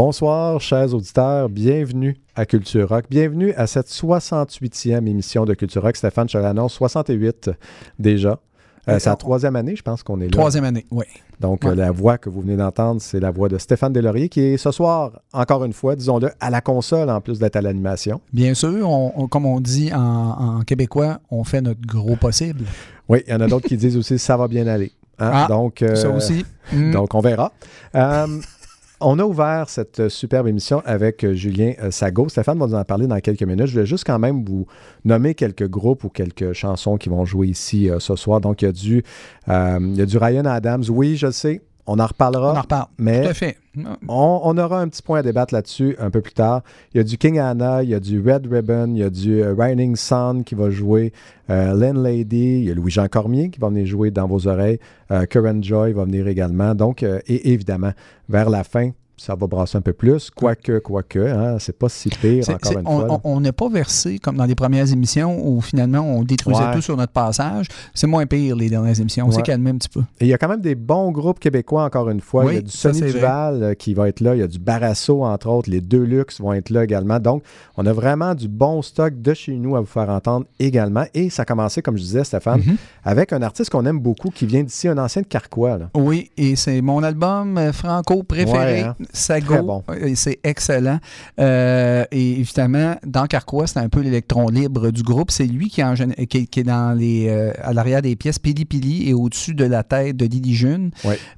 Bonsoir, chers auditeurs. Bienvenue à Culture Rock. Bienvenue à cette 68e émission de Culture Rock. Stéphane Chalanon, 68 déjà. Euh, c'est la troisième année, je pense qu'on est là. Troisième année, oui. Donc, euh, la voix que vous venez d'entendre, c'est la voix de Stéphane Delaurier, qui est ce soir, encore une fois, disons-le, à la console, en plus d'être à l'animation. Bien sûr, on, comme on dit en, québécois, on fait notre gros possible. Oui, il y en a d'autres qui disent aussi ça va bien aller. Hein? Ah, donc, ça euh, aussi. Donc, on verra. On a ouvert cette superbe émission avec euh, Julien euh, Sago. Stéphane va nous en parler dans quelques minutes. Je voulais juste quand même vous nommer quelques groupes ou quelques chansons qui vont jouer ici euh, ce soir. Donc, il y, a du, il y a du Ryan Adams. Oui, je sais, on en reparlera. On en reparle. Mais Tout à fait. On, aura un petit point à débattre là-dessus un peu plus tard. Il y a du King Anna, il y a du Red Ribbon, il y a du euh, Riding Sun qui va jouer, euh, Lady, il y a Louis-Jean Cormier qui va venir jouer dans vos oreilles, euh, Joy va venir également. Donc, euh, et évidemment, vers la fin, ça va brasser un peu plus. Quoique, quoique, hein, c'est pas si pire, encore une on- fois. on n'est pas versé comme dans les premières émissions où finalement on détruisait Ouais. tout sur notre passage. C'est moins pire les dernières émissions. On s'est Ouais. calmé un petit peu. Et il y a quand même des bons groupes québécois, encore une fois. Oui, il y a du Sonny vrai. Duval euh, qui va être là. Il y a du Barasso, entre autres. Les Deluxe vont être là également. Donc, on a vraiment du bon stock de chez nous à vous faire entendre également. Et ça a commencé, comme je disais, Stéphane, Mhm. avec un artiste qu'on aime beaucoup qui vient d'ici, un ancien de Carquois. là. Oui, et c'est mon album euh, franco préféré, Ouais, hein. Sago. Très bon. Euh, C'est excellent. Euh, et évidemment, dans Carquois, c'est un peu l'électron libre du groupe. C'est lui qui, en qui, est- qui est dans les, euh, à l'arrière des pièces Pili Pili et au-dessus de la tête de Didi June.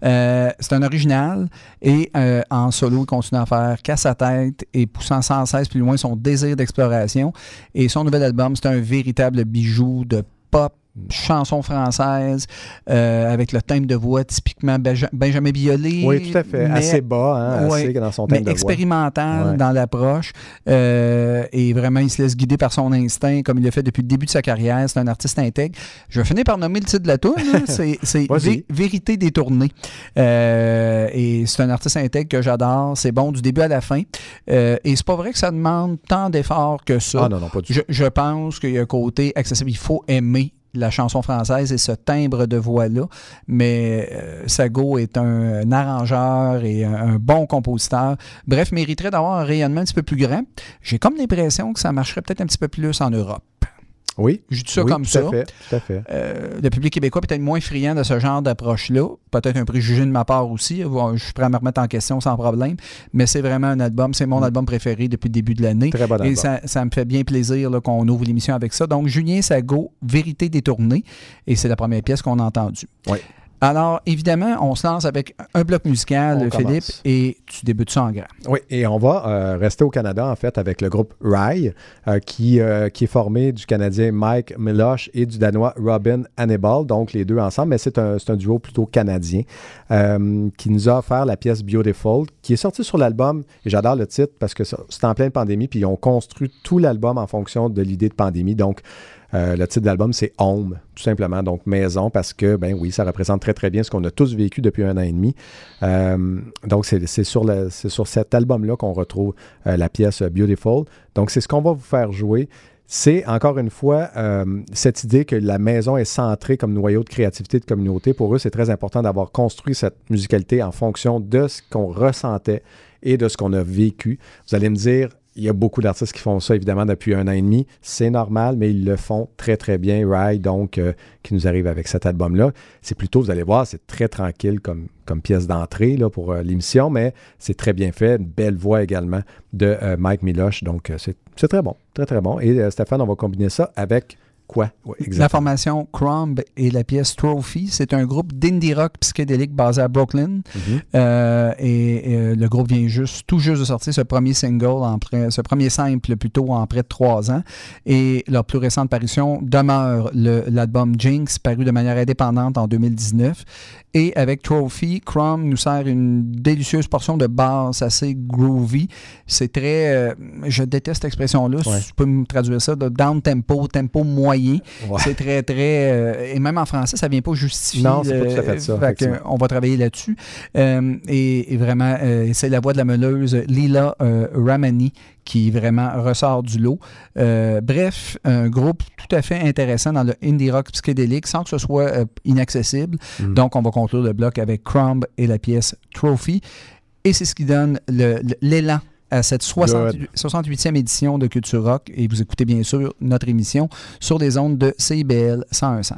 Euh, c'est un original et euh, en solo, il continue à faire casse à tête et poussant sans cesse plus loin son désir d'exploration. Et son nouvel album, c'est un véritable bijou de pop chanson française euh, avec le thème de voix typiquement Benja- Benjamin Biolay. Oui, tout à fait. mais- Assez bas, hein, Ouais, assez dans son mais thème de voix. expérimental dans l'approche. Euh, et vraiment, il se laisse guider par son instinct, comme il l'a fait depuis le début de sa carrière. C'est un artiste intègre. Je vais finir par nommer le titre de la là. C'est Vérité détournée. Euh, et c'est un artiste intègre que j'adore. C'est bon du début à la fin. Et c'est pas vrai que ça demande tant d'efforts que ça. Ah non, non, pas du tout. Je, je pense qu'il y a un côté accessible. Il faut aimer la chanson française et ce timbre de voix-là. Mais euh, Sago est un, arrangeur et un, un bon compositeur. Bref, mériterait d'avoir un rayonnement un petit peu plus grand. J'ai comme l'impression que ça marcherait peut-être un petit peu plus en Europe. Oui, Je dis ça oui, comme tout ça. à fait, tout à fait. Euh, le public québécois est peut-être moins friand de ce genre d'approche-là. Peut-être un préjugé de ma part aussi. Je suis prêt à me remettre en question sans problème. Mais c'est vraiment un album. C'est mon Mm. album préféré depuis le début de l'année. Très bon Et ça, ça me fait bien plaisir qu'on ouvre l'émission avec ça. Donc, Julien Sago, Vérité détournée. Et c'est la première pièce qu'on a entendue. Oui. Alors, évidemment, on se lance avec un bloc musical, On Philippe, commence. et tu débutes ça en grand. Oui, et on va euh, rester au Canada, en fait, avec le groupe Rye, euh, qui, euh, qui est formé du Canadien Mike Milosh et du Danois Robin Hannibal, donc les deux ensemble, mais c'est un, un duo plutôt canadien, qui nous a offert la pièce Beautiful, qui est sortie sur l'album, et j'adore le titre parce que c'est en pleine pandémie, puis ils ont construit tout l'album en fonction de l'idée de pandémie, donc euh, le titre de l'album, c'est Home, tout simplement, donc maison, parce que, ben oui, ça représente très, très bien ce qu'on a tous vécu depuis un an et demi. Euh, donc, c'est sur, sur cet album-là qu'on retrouve euh, la pièce Beautiful. Donc, c'est ce qu'on va vous faire jouer. C'est encore une fois euh, cette idée que la maison est centrée comme noyau de créativité de communauté. Pour eux, c'est très important d'avoir construit cette musicalité en fonction de ce qu'on ressentait et de ce qu'on a vécu. Vous allez me dire, il y a beaucoup d'artistes qui font ça, évidemment, depuis un an et demi. C'est normal, mais ils le font très, très bien. Rye, donc, euh, qui nous arrive avec cet album-là. C'est plutôt, vous allez voir, c'est très tranquille comme, pièce d'entrée pour euh, l'émission, mais c'est très bien fait. Une belle voix également de euh, Mike Miloche. Donc, c'est c'est très bon. Très, très bon. Et Stéphane, on va combiner ça avec quoi? Ouais, La formation Crumb et la pièce Trophy, c'est un groupe d'indie rock psychédélique basé à Brooklyn. Mhm. Euh, et, euh, le groupe vient juste, tout juste de sortir ce premier single, en près- ce premier simple plutôt en près de trois ans. Et leur plus récente parution demeure l'album Jinx, paru de manière indépendante en 2019. Et avec Trophy, Crumb nous sert une délicieuse portion de basse assez groovy. C'est très, euh, je déteste cette expression-là, Ouais. si tu peux me traduire ça, de down tempo, tempo moyen. Ouais. C'est très, très. euh, et même en français, ça vient pas justifier. Non, c'est pas tout à fait ça, on va travailler là-dessus. Euh, et, et vraiment, euh, c'est la voix de la meuleuse Lila Ramani qui vraiment ressort du lot. Euh, bref, un groupe tout à fait intéressant dans le indie rock psychédélique sans que ce soit euh, inaccessible. Mm. Donc, on va conclure le bloc avec Crumb et la pièce Trophy. Et c'est ce qui donne l'élan à cette 60 68e édition de Culture Rock. Et vous écoutez bien sûr notre émission sur les ondes de CIBL 101.5.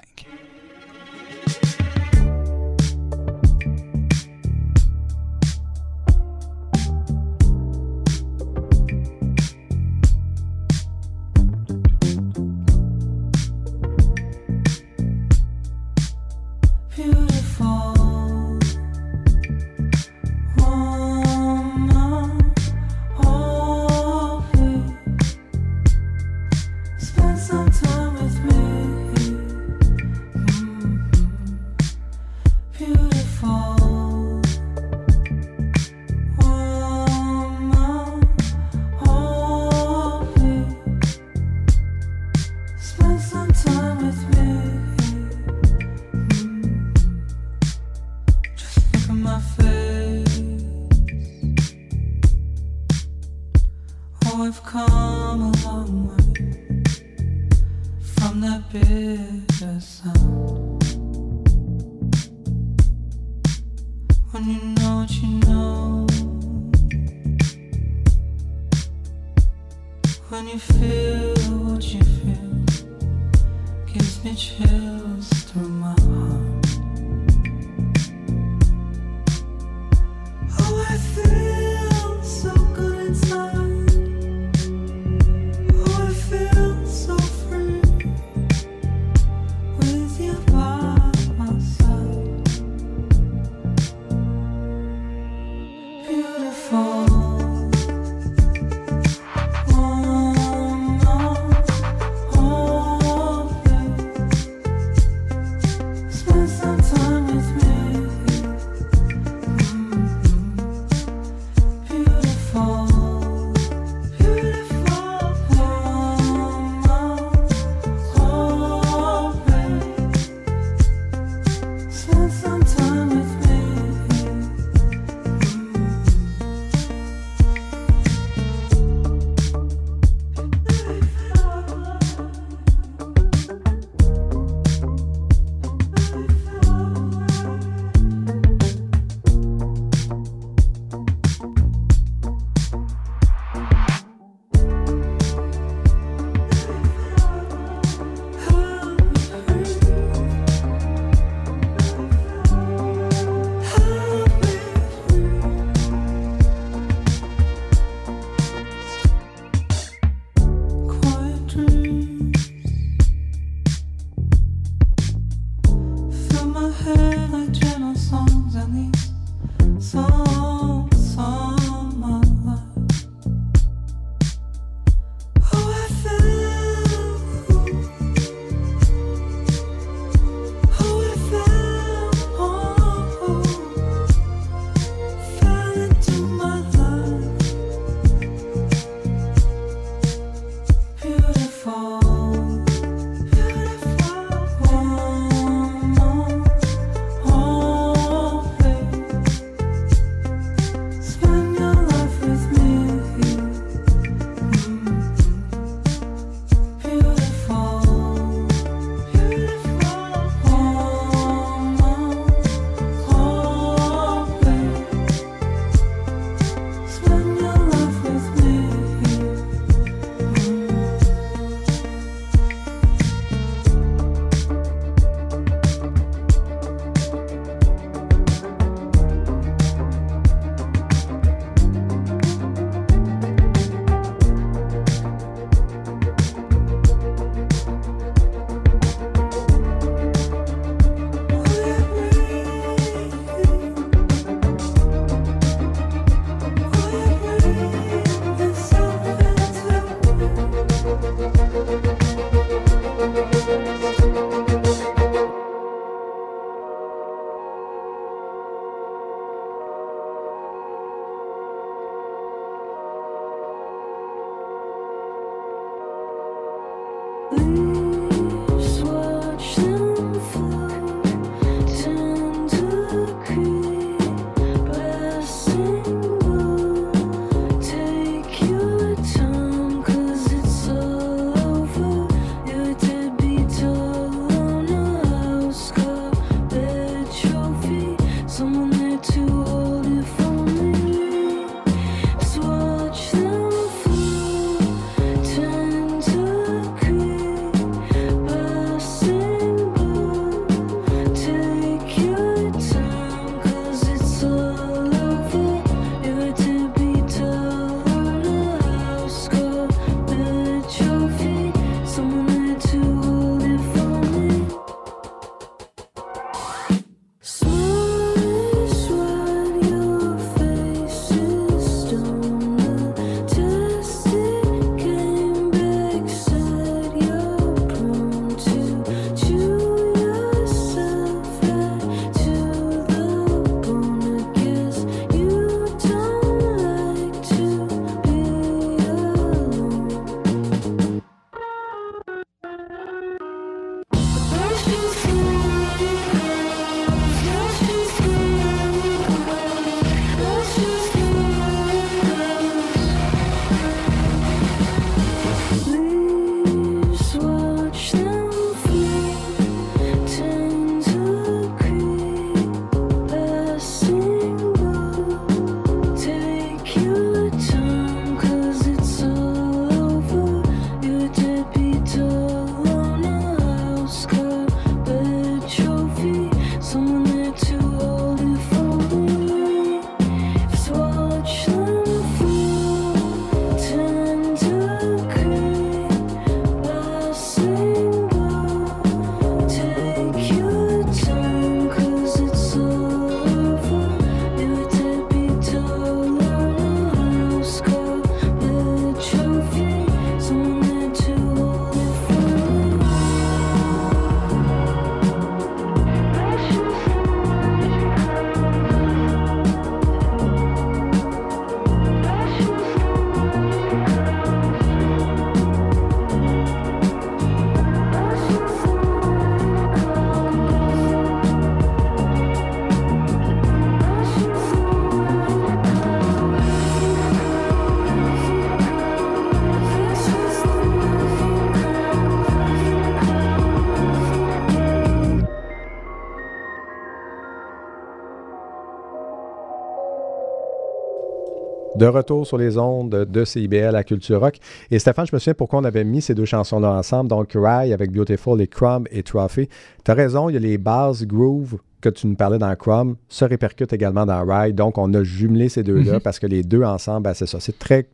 de retour sur les ondes de CIBL à Culture Rock. Et Stéphane, je me souviens pourquoi on avait mis ces deux chansons-là ensemble. Donc, Rye avec Beautiful et Crumb et Trophy. Tu as raison, il y a les bases groove que tu nous parlais dans Crumb se répercutent également dans Rye. Donc, on a jumelé ces deux-là Mhm. parce que les deux ensemble, ben, c'est ça. C'est très,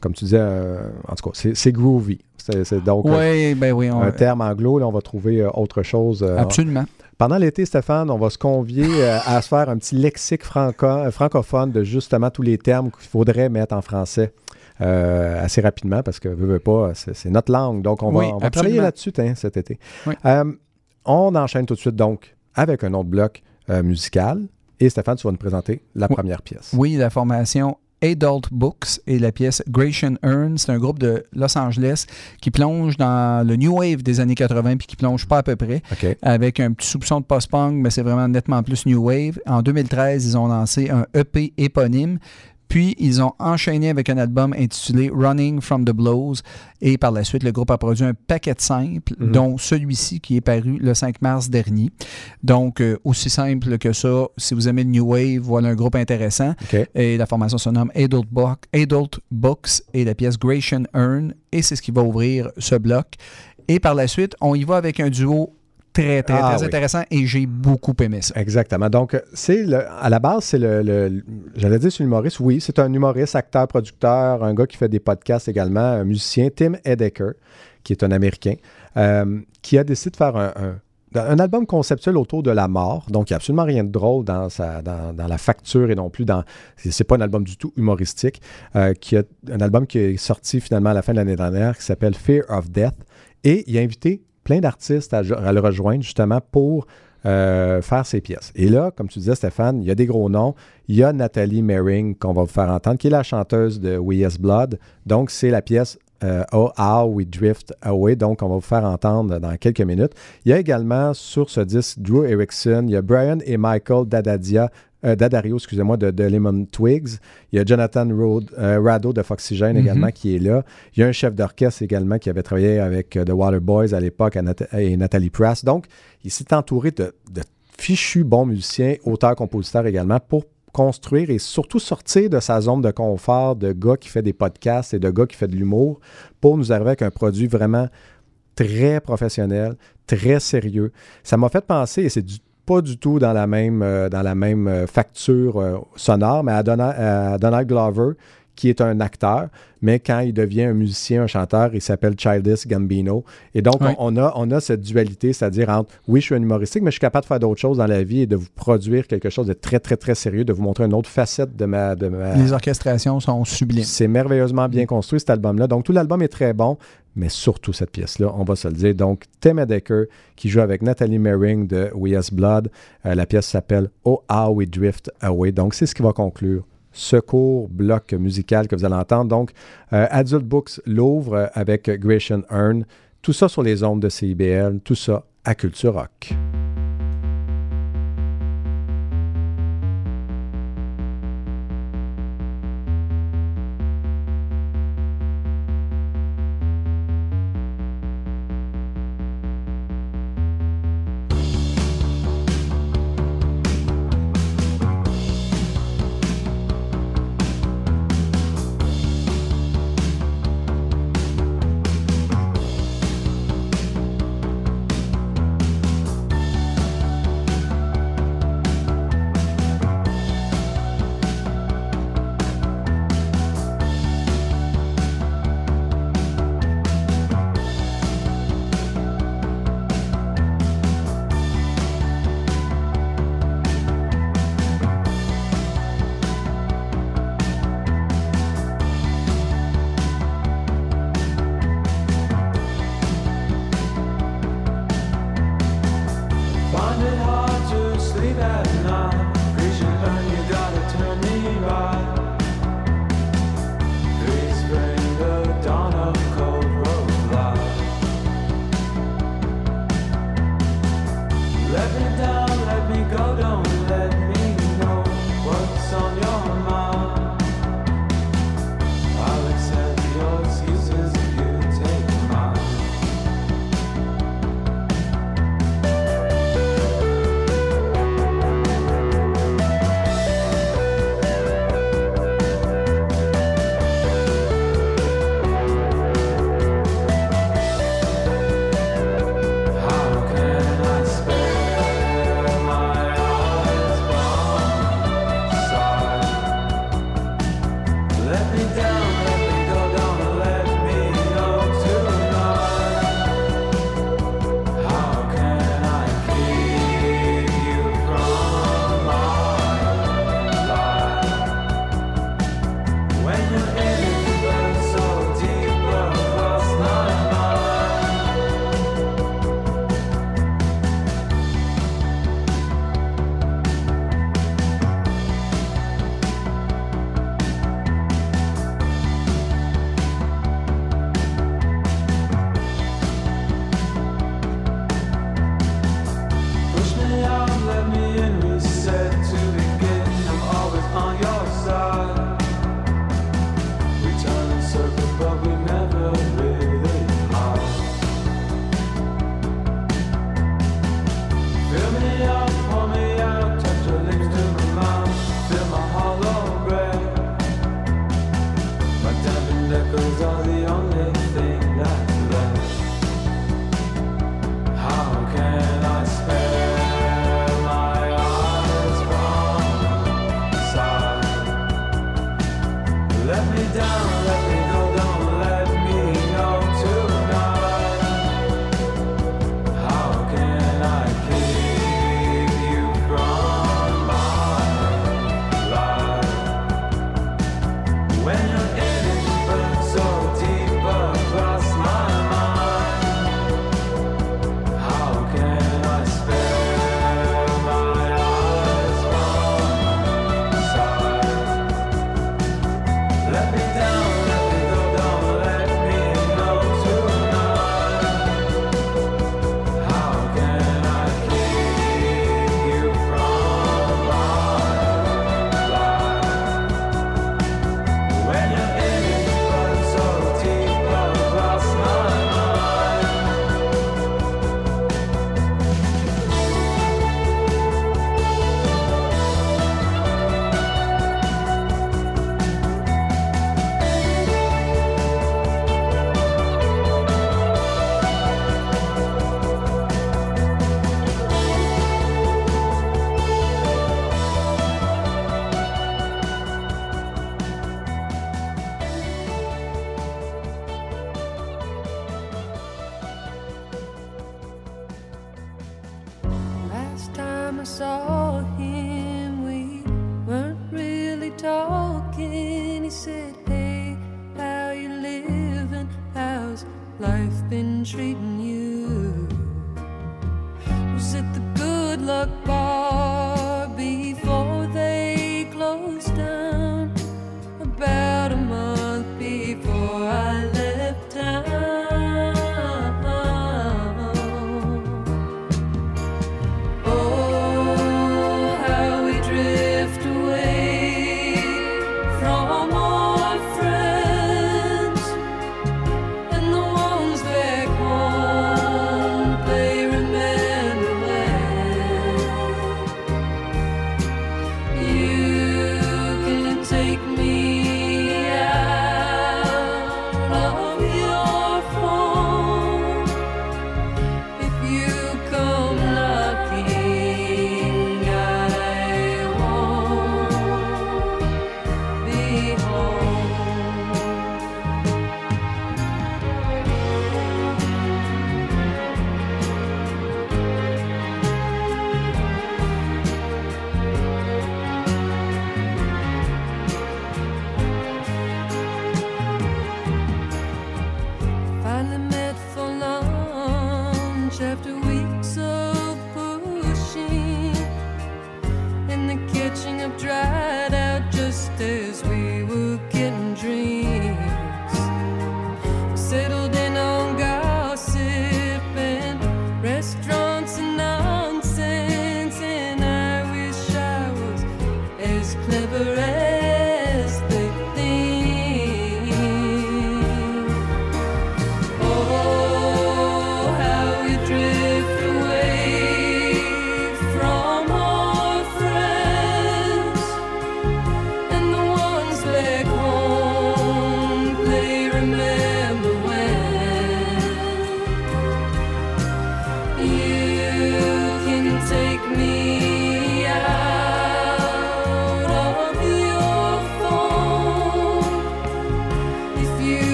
comme tu disais, euh, en tout cas, c'est- groovy. C'est donc euh, ben oui. on- un terme anglo. Là, on va trouver euh, autre chose. absolument. Pendant l'été, Stéphane, on va se convier euh, à se faire un petit lexique franco- euh, francophone de justement tous les termes qu'il faudrait mettre en français euh, assez rapidement parce que, veux, veux pas, c'est notre langue. Donc, on va, Oui, on va absolument. travailler là-dessus cet été. Oui. Euh, on enchaîne tout de suite donc avec un autre bloc euh, musical. Et Stéphane, tu vas nous présenter la Oui. première pièce. Oui, la formation Adult Books et la pièce Gratian Earn. C'est un groupe de Los Angeles qui plonge dans le New Wave des années 80 puis qui plonge pas à peu près avec un petit soupçon de post-punk, mais c'est vraiment nettement plus New Wave. En 2013, ils ont lancé un EP éponyme. Puis, ils ont enchaîné avec un album intitulé Running from the Blows. Et par la suite, le groupe a produit un paquet de simples, Mhm. dont celui-ci qui est paru le 5 mars dernier. Donc, euh, aussi simple que ça, si vous aimez le New Wave, voilà un groupe intéressant. Et la formation se nomme Adult, Book- Adult Books et la pièce Gratian Earn. Et c'est ce qui va ouvrir ce bloc. Et par la suite, on y va avec un duo très, très, Ah très oui. intéressant et j'ai beaucoup aimé ça. Exactement. Donc, c'est à la base, c'est le, le- j'allais dire c'est l'humoriste. Oui, c'est un humoriste, acteur, producteur, un gars qui fait des podcasts également, un musicien, Tim Edecker, qui est un Américain, euh, qui a décidé de faire un, un- un album conceptuel autour de la mort. Donc, il n'y a absolument rien de drôle dans, sa, dans, dans la facture et non plus dans. C'est pas un album du tout humoristique. euh, qui a, un album qui est sorti finalement à la fin de l'année dernière qui s'appelle Fear of Death. Et il a invité plein d'artistes à, le rejoindre justement pour euh, faire ses pièces. Et là, comme tu disais, Stéphane, il y a des gros noms. Il y a Nathalie Mering qu'on va vous faire entendre, qui est la chanteuse de We Yes Blood. Donc, c'est la pièce Oh How We Drift Away. Donc, on va vous faire entendre dans quelques minutes. Il y a également sur ce disque Drew Erickson, il y a Brian et Michael Dadadia. Euh, Dadario, excusez-moi, de, de Lemon Twigs. Il y a Jonathan Rod- euh, Rado de Foxygen Mhm. également qui est là. Il y a un chef d'orchestre également qui avait travaillé avec euh, The Waterboys à l'époque Nat- et Nathalie Prass. Donc, il s'est entouré de, de fichus bons musiciens, auteurs, compositeurs également, pour construire et surtout sortir de sa zone de confort de gars qui fait des podcasts et de gars qui fait de l'humour pour nous arriver avec un produit vraiment très professionnel, très sérieux. Ça m'a fait penser, et c'est du- pas du tout dans la même, euh, dans la même euh, facture euh, sonore, mais à, Dona- à Donald Glover, qui est un acteur, mais quand il devient un musicien, un chanteur, il s'appelle Childish Gambino. Et donc, Oui. on, on a, on a cette dualité, c'est-à-dire entre, oui, je suis un humoristique, mais je suis capable de faire d'autres choses dans la vie et de vous produire quelque chose de très, très, très sérieux, de vous montrer une autre facette de ma... De ma Les orchestrations sont sublimes. c'est merveilleusement bien construit, cet album-là. Donc, tout l'album est très bon, mais surtout cette pièce-là, on va se le dire. Donc, Tim Edecker, qui joue avec Nathalie Mering de We Yes Blood. Euh, la pièce s'appelle Oh How We Drift Away. Donc, c'est ce qui va conclure ce court bloc musical que vous allez entendre. Donc, euh, Adult Books l'ouvre euh, avec Gratian Earn. Tout ça sur les ondes de CIBL, tout ça à Culture Rock. compromise.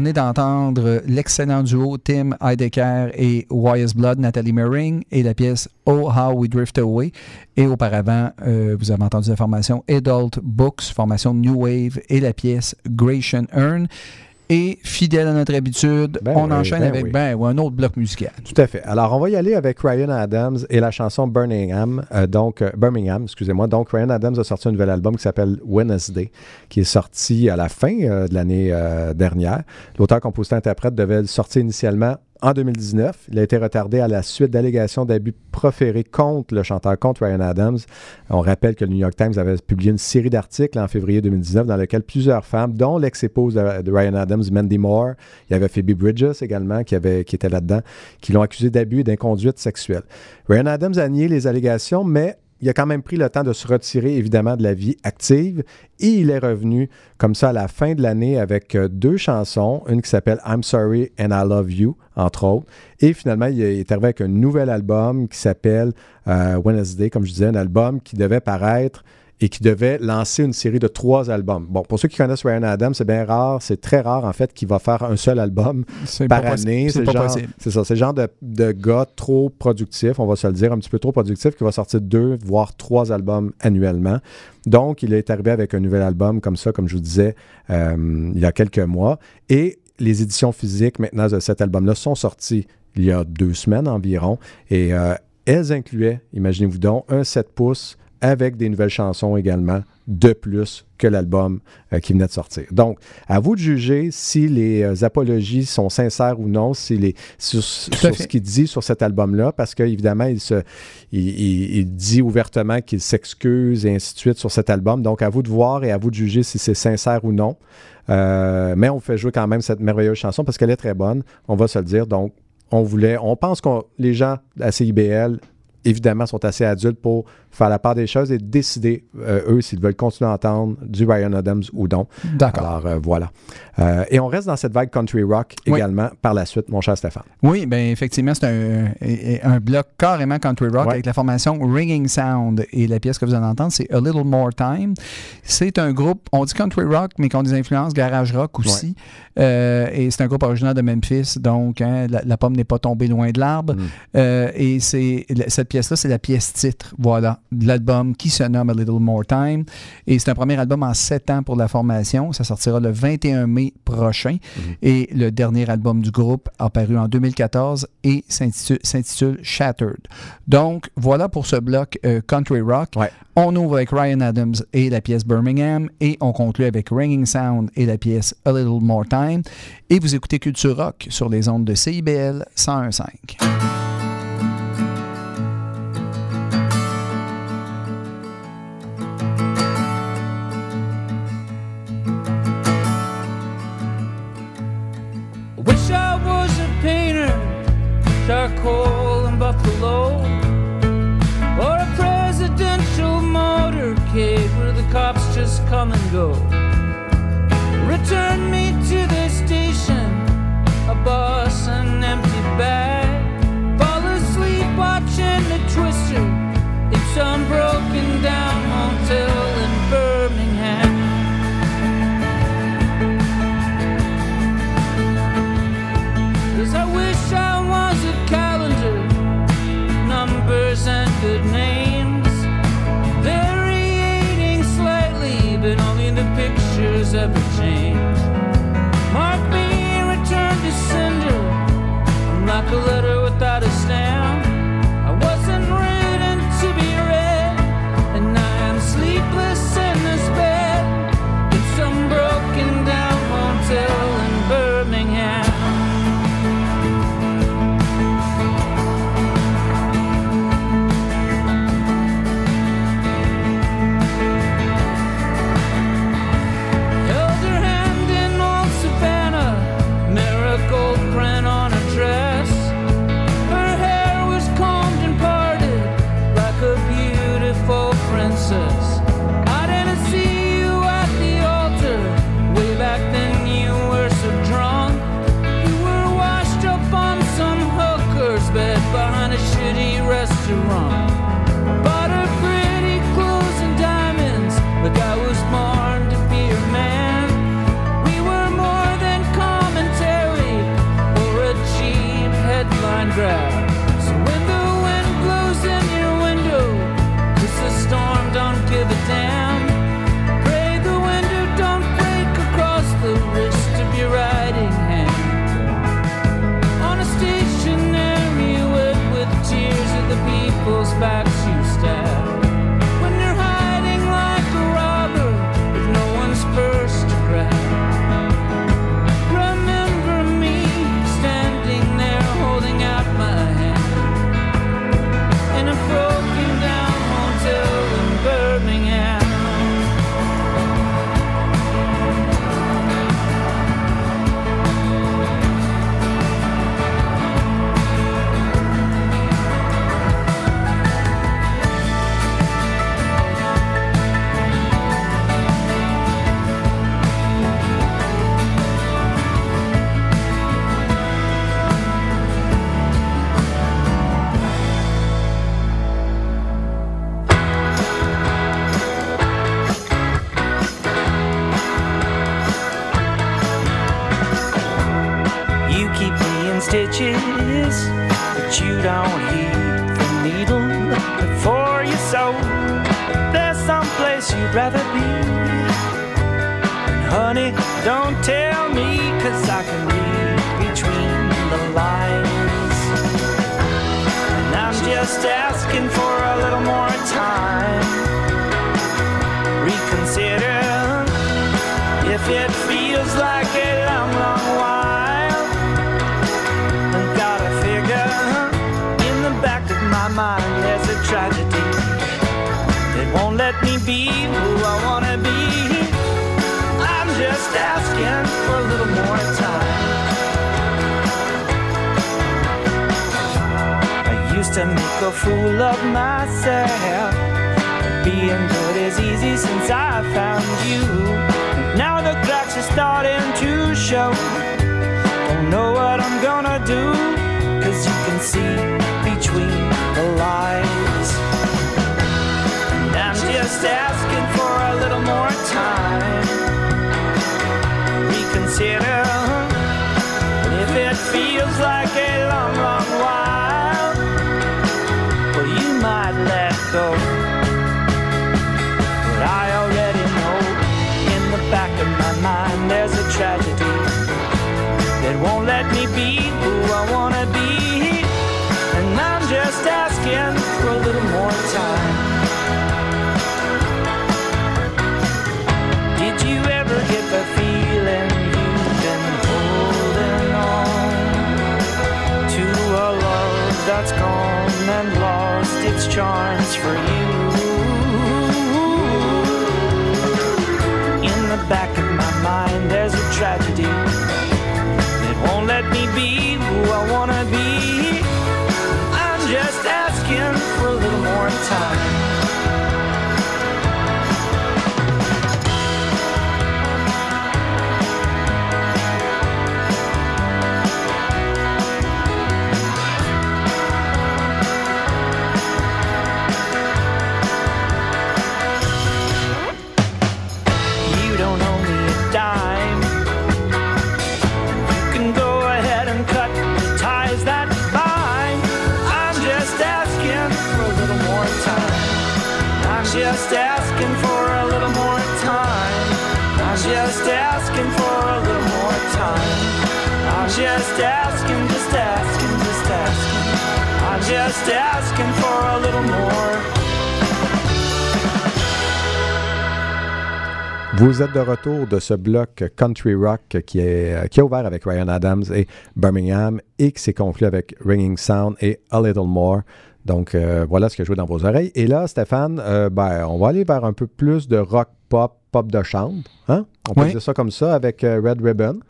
Venez d'entendre l'excellent duo Tim Heidecker et Wise Blood, Nathalie Mering, et la pièce Oh How We Drift Away. Et auparavant, euh, vous avez entendu la formation Adult Books, formation New Wave, et la pièce Gratian Earn. Et fidèle à notre habitude, Ben on oui, enchaîne ben avec oui. ben, ouais, un autre bloc musical. Tout à fait. Alors, on va y aller avec Ryan Adams et la chanson Birmingham. euh, donc, euh, Birmingham, excusez-moi. Donc, Ryan Adams a sorti un nouvel album qui s'appelle Wednesday, qui est sorti à la fin euh, de l'année dernière. L'auteur, compositeur, interprète devait le sortir initialement en 2019. Il a été retardé à la suite d'allégations d'abus proférés contre le chanteur, contre Ryan Adams. On rappelle que le New York Times avait publié une série d'articles en février 2019 dans lesquels plusieurs femmes, dont l'ex-épouse de, de Ryan Adams, Mandy Moore, il y avait Phoebe Bridges également qui, avait, qui était là-dedans, qui l'ont accusé d'abus et d'inconduite sexuelle. Ryan Adams a nié les allégations, mais il a quand même pris le temps de se retirer évidemment de la vie active et il est revenu comme ça à la fin de l'année avec euh, deux chansons, une qui s'appelle I'm Sorry and I Love You, entre autres. Et finalement, il est arrivé avec un nouvel album qui s'appelle euh, Wednesday, comme je disais, un album qui devait paraître et qui devait lancer une série de trois albums. Bon, pour ceux qui connaissent Ryan Adams, c'est bien rare, c'est très rare en fait qu'il va faire un seul album par année. C'est genre- possible. C'est ça, c'est le genre de, de gars trop productif, on va se le dire, un petit peu trop productif, qui va sortir deux, voire trois albums annuellement. Donc, il est arrivé avec un nouvel album comme ça, comme je vous disais, euh, il y a quelques mois. Et les éditions physiques maintenant de cet album-là sont sorties il y a deux semaines environ. Et euh, elles incluaient, imaginez-vous donc, un 7 pouces avec des nouvelles chansons également de plus que l'album euh, qui venait de sortir. Donc, à vous de juger si les euh, apologies sont sincères ou non, si les, sur, ce qu'il dit sur cet album-là, parce qu'évidemment, il, se, il, il- il dit ouvertement qu'il s'excuse et ainsi de suite sur cet album. Donc, à vous de voir et à vous de juger si c'est sincère ou non. Euh, mais on fait jouer quand même cette merveilleuse chanson parce qu'elle est très bonne, on va se le dire. Donc, on voulait, on pense que les gens à CIBL, évidemment, sont assez adultes pour faire la part des choses et décider, euh, eux, s'ils veulent continuer à entendre du Ryan Adams ou non. D'accord. Alors, euh, voilà. Euh, et on reste dans cette vague country rock Oui. également par la suite, mon cher Stéphane. Oui, ben effectivement, c'est un, un bloc carrément country rock avec la formation Ringing Sound. Et la pièce que vous allez entendre, c'est A Little More Time. C'est un groupe, on dit country rock, mais qui ont des influences garage rock aussi. Et c'est un groupe originaire de Memphis, donc hein, la, la pomme n'est pas tombée loin de l'arbre. Mm. Et c'est cette pièce-là, c'est la pièce titre, voilà, de l'album qui se nomme A Little More Time. Et c'est un premier album en sept ans pour la formation. Ça sortira le 21 mai prochain. Et le dernier album du groupe a paru en 2014 et s'intitule s'intitule Shattered. Donc, voilà pour ce bloc euh, country rock. Ouais. On ouvre avec Ryan Adams et la pièce Birmingham et on conclut avec Ringing Sound et la pièce A Little More Time. Et vous écoutez Culture Rock sur les ondes de CIBL 101.5. charcoal and buffalo, or a presidential motorcade where the cops just come and go. Return me to the station, a bus, an empty bag. Fall asleep watching the twister. It's some pictures ever change. Mark me return to sender. I'm like a letter just asking for a little more. Vous êtes de retour de ce bloc country rock qui, est, qui a ouvert avec Ryan Adams et Birmingham et qui s'est conclu avec Ringing Sound et A Little More. Donc euh, voilà ce que je joue dans vos oreilles. Et là, Stéphane, euh, ben, on va aller vers un peu plus de rock pop, pop de chambre. Hein? On peut Oui. dire ça comme ça avec euh, Red Ribbon.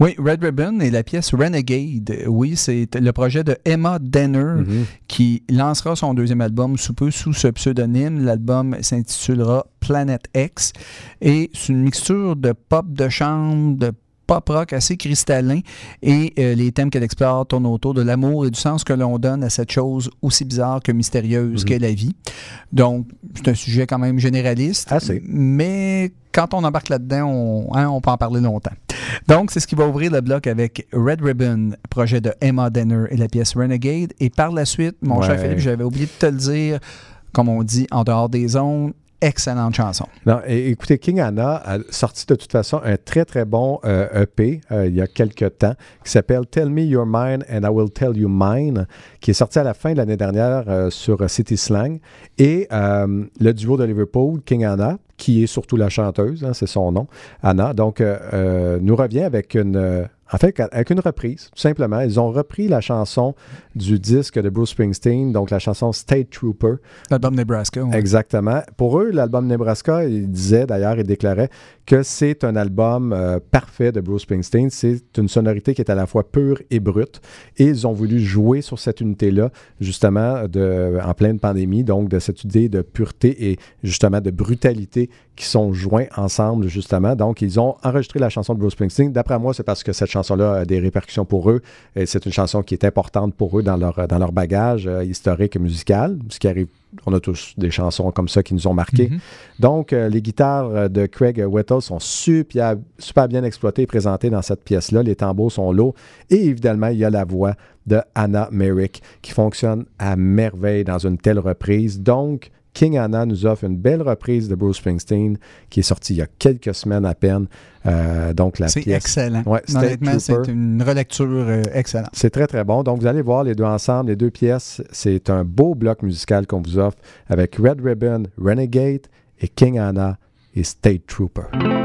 Oui, Red Ribbon et la pièce Renegade. Oui, c'est le projet de Emma Denner qui lancera son deuxième album sous peu sous ce pseudonyme. L'album s'intitulera Planet X et c'est une mixture de pop de chambre, de pop rock assez cristallin et euh, les thèmes qu'elle explore tournent autour de l'amour et du sens que l'on donne à cette chose aussi bizarre que mystérieuse qu'est la vie. Donc, c'est un sujet quand même généraliste. Assez. Mais quand on embarque là-dedans, on, hein, on peut en parler longtemps. Donc, c'est ce qui va ouvrir le bloc avec Red Ribbon, projet de Emma Denner et la pièce Renegade. Et par la suite, mon cher. Philippe, j'avais oublié de te le dire, comme on dit, en dehors des zones, excellente chanson. Non, et écoutez, King Anna a sorti de toute façon un très très bon euh, EP euh, il y a quelques temps qui s'appelle Tell Me Your Mine and I Will Tell You Mine, qui est sorti à la fin de l'année dernière euh, sur City Slang. Et le duo de Liverpool, King Anna, qui est surtout la chanteuse, hein, c'est son nom, Anna, donc euh, euh, nous revient avec une. En fait, avec une reprise, tout simplement. Ils ont repris la chanson du disque de Bruce Springsteen, donc la chanson State Trooper. L'album Nebraska. ouais. Exactement. Pour eux, l'album Nebraska, il disait d'ailleurs, il déclarait que c'est un album euh, parfait de Bruce Springsteen. C'est une sonorité qui est à la fois pure et brute. Et ils ont voulu jouer sur cette unité-là, justement, de, en pleine pandémie, donc de cette idée de pureté et justement de brutalité qui sont joints ensemble, justement. Donc, ils ont enregistré la chanson de Bruce Springsteen. D'après moi, c'est parce que cette chanson-là a des répercussions pour eux. Et c'est une chanson qui est importante pour eux dans leur, dans leur bagage euh, historique et musical, ce qui arrive on a tous des chansons comme ça qui nous ont marqués. Mhm. Donc, euh, les guitares euh, de Craig Whittle sont super, super bien exploitées et présentées dans cette pièce-là. Les tambours sont lourds. Et évidemment, il y a la voix de Anna Merrick qui fonctionne à merveille dans une telle reprise. Donc, King Anna nous offre une belle reprise de Bruce Springsteen qui est sortie il y a quelques semaines à peine. Euh, donc, la C'est excellent. Ouais, Honnêtement, c'est une relecture euh, excellente. C'est très, très bon. Donc, vous allez voir les deux ensemble, les deux pièces. C'est un beau bloc musical qu'on vous offre avec Red Ribbon, Renegade et King Anna et State Trooper.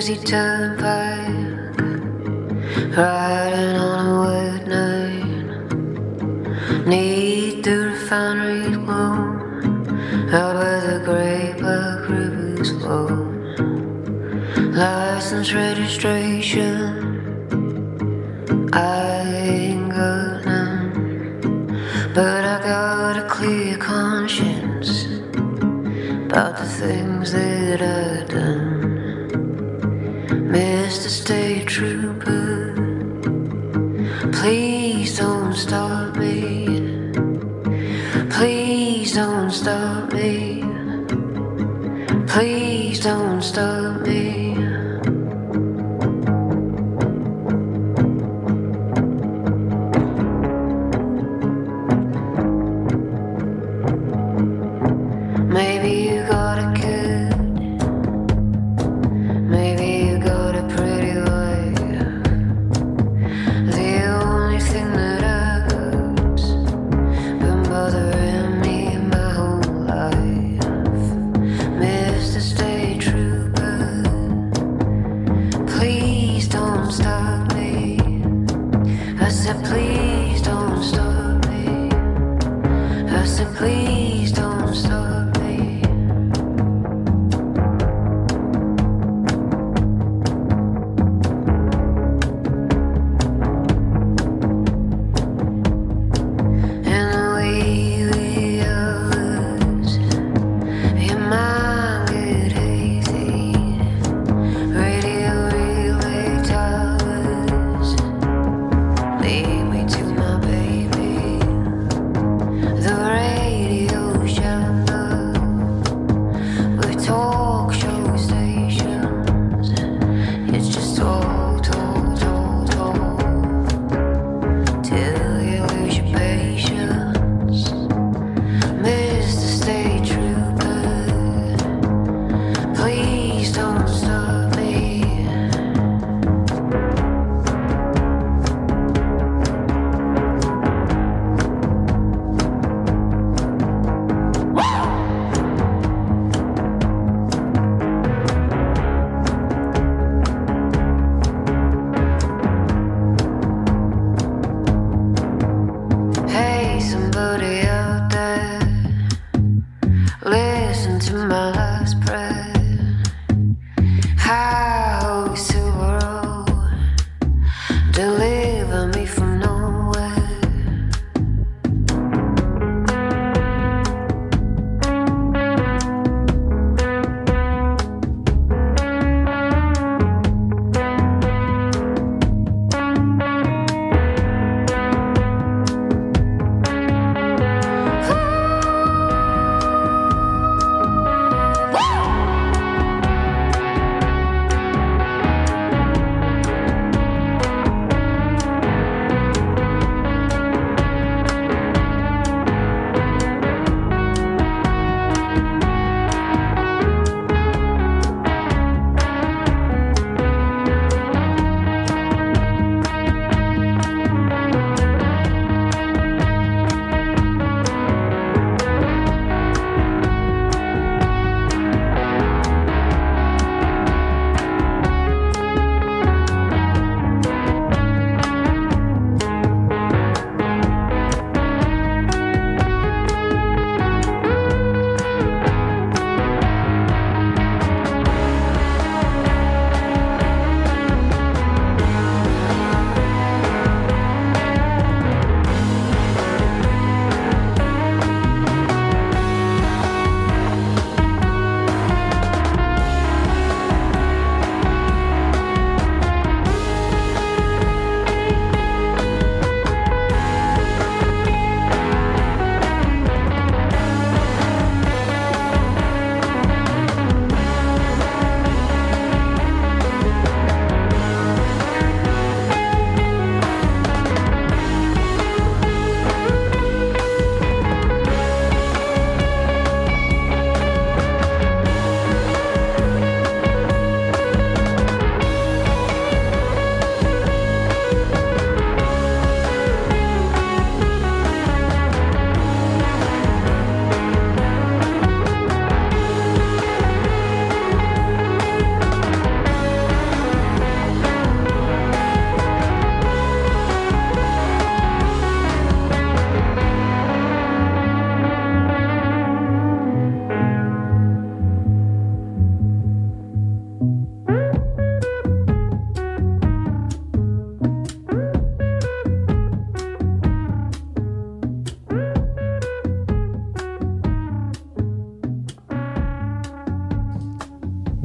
Jersey Turnpike, riding on a wet night. Need the refinery Please don't stop.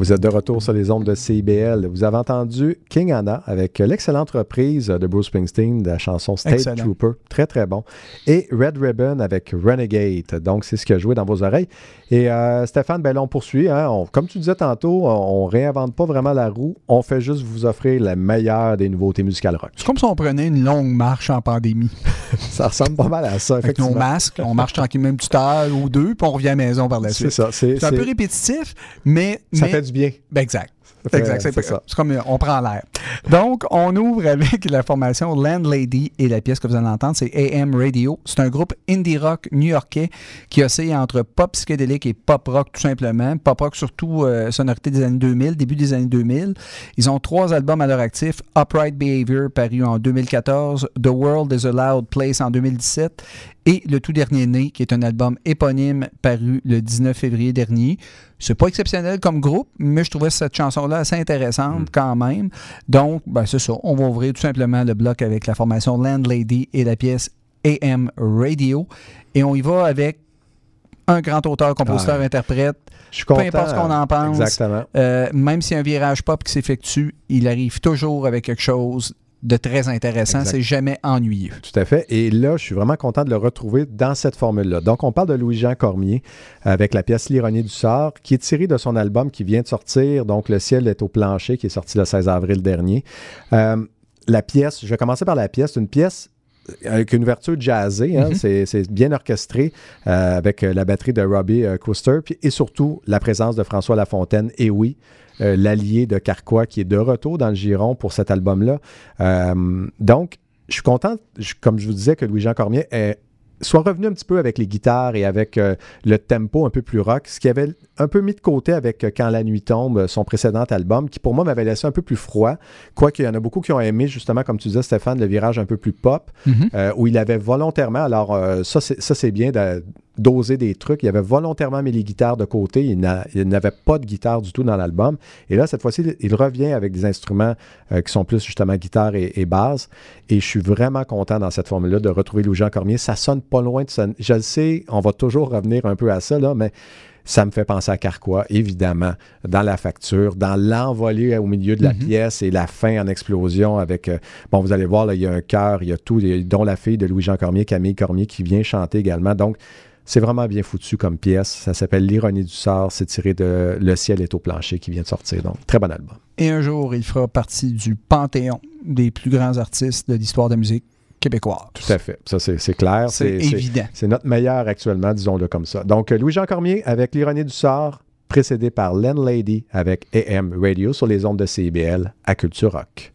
Vous êtes de retour sur les ondes de CIBL. Vous avez entendu King Anna avec l'excellente reprise de Bruce Springsteen de la chanson State Excellent. Trooper. Très, très bon. Et Red Ribbon avec Renegade. Donc, c'est ce qui a joué dans vos oreilles. Et euh, Stéphane, ben là, on poursuit. hein. On- comme tu disais tantôt, on, on réinvente pas vraiment la roue. On fait juste vous offrir la meilleure des nouveautés musicales rock. C'est comme si on prenait une longue marche en pandémie. Ça ressemble pas mal à ça, Avec nos masques, on marche tranquillement une petite heure ou deux, puis on revient à la maison par la C'est suite. ça. C'est, C'est un c'est- peu répétitif, mais. ça mais- fait du bien. Ben, exact. Fait- exact. C'est c'est ça. c'est comme euh, on prend l'air. Donc, on ouvre avec la formation Landlady et la pièce que vous allez entendre, c'est AM Radio. C'est un groupe indie rock new-yorkais qui oscille entre pop psychédélique et pop rock tout simplement. Pop rock surtout euh, sonorité des années 2000, début des années 2000. Ils ont trois albums à leur actif. Upright Behavior paru en 2014, The World is a Loud Place en 2017 et le tout dernier né qui est un album éponyme paru le 19 février dernier. C'est pas exceptionnel comme groupe, mais je trouvais cette chanson-là assez intéressante quand même. Donc, ben, c'est ça. On va ouvrir tout simplement le bloc avec la formation Landlady et la pièce AM Radio. Et on y va avec un grand auteur, compositeur, Ah. interprète. Je suis Peu content. importe ce qu'on en pense. Exactement. Euh, même s'il y a un virage pop qui s'effectue, il arrive toujours avec quelque chose de très intéressant. C'est jamais ennuyeux. Tout à fait. Et là, je suis vraiment content de le retrouver dans cette formule-là. Donc, on parle de Louis-Jean Cormier avec la pièce L'ironie du sort, qui est tirée de son album qui vient de sortir, donc Le ciel est au plancher, qui est sorti le 16 avril dernier. Euh, la pièce, je vais commencer par la pièce, c'est une pièce avec une ouverture jazzée, hein, Mhm. c'est, c'est bien orchestré euh, avec euh, la batterie de Robbie euh, puis, et surtout la présence de François Lafontaine, et oui, euh, l'allié de Carquois qui est de retour dans le giron pour cet album-là. Euh, donc, je suis content, je- comme je vous disais, que Louis-Jean Cormier est- soit revenu un petit peu avec les guitares et avec euh, le tempo un peu plus rock, ce qu'il avait un peu mis de côté avec euh, Quand la nuit tombe, son précédent album, qui pour moi m'avait laissé un peu plus froid, quoique il y en a beaucoup qui ont aimé justement, comme tu disais Stéphane, le virage un peu plus pop, euh, où il avait volontairement, alors ça c'est ça, c'est bien de- d'oser des trucs, il avait volontairement mis les guitares de côté, il n'a- il n'avait pas de guitare du tout dans l'album, et là cette fois-ci il- revient avec des instruments euh, qui sont plus justement guitare et, et basse, et je suis vraiment content dans cette formule-là de retrouver Louis-Jean Cormier, ça sonne pas loin de sonner, je le sais, on va toujours revenir un peu à ça, là, mais ça me fait penser à Carquois, évidemment, dans la facture, dans l'envolée au milieu de la pièce et la fin en explosion avec, euh, bon, vous allez voir, là, il y a un chœur, il y a tout, dont la fille de Louis-Jean Cormier, Camille Cormier, qui vient chanter également. Donc, c'est vraiment bien foutu comme pièce. Ça s'appelle L'ironie du sort. C'est tiré de Le ciel est au plancher qui vient de sortir. Donc, très bon album. Et un jour, il fera partie du panthéon des plus grands artistes de l'histoire de la musique québécoise. Tout à fait. Ça, c'est clair. C'est- évident. C'est notre meilleur actuellement, disons-le comme ça. Donc, euh, Louis-Jean Cormier avec L'ironie du sort, précédé par Len Lady avec AM Radio sur les ondes de CIBL à Culture Rock.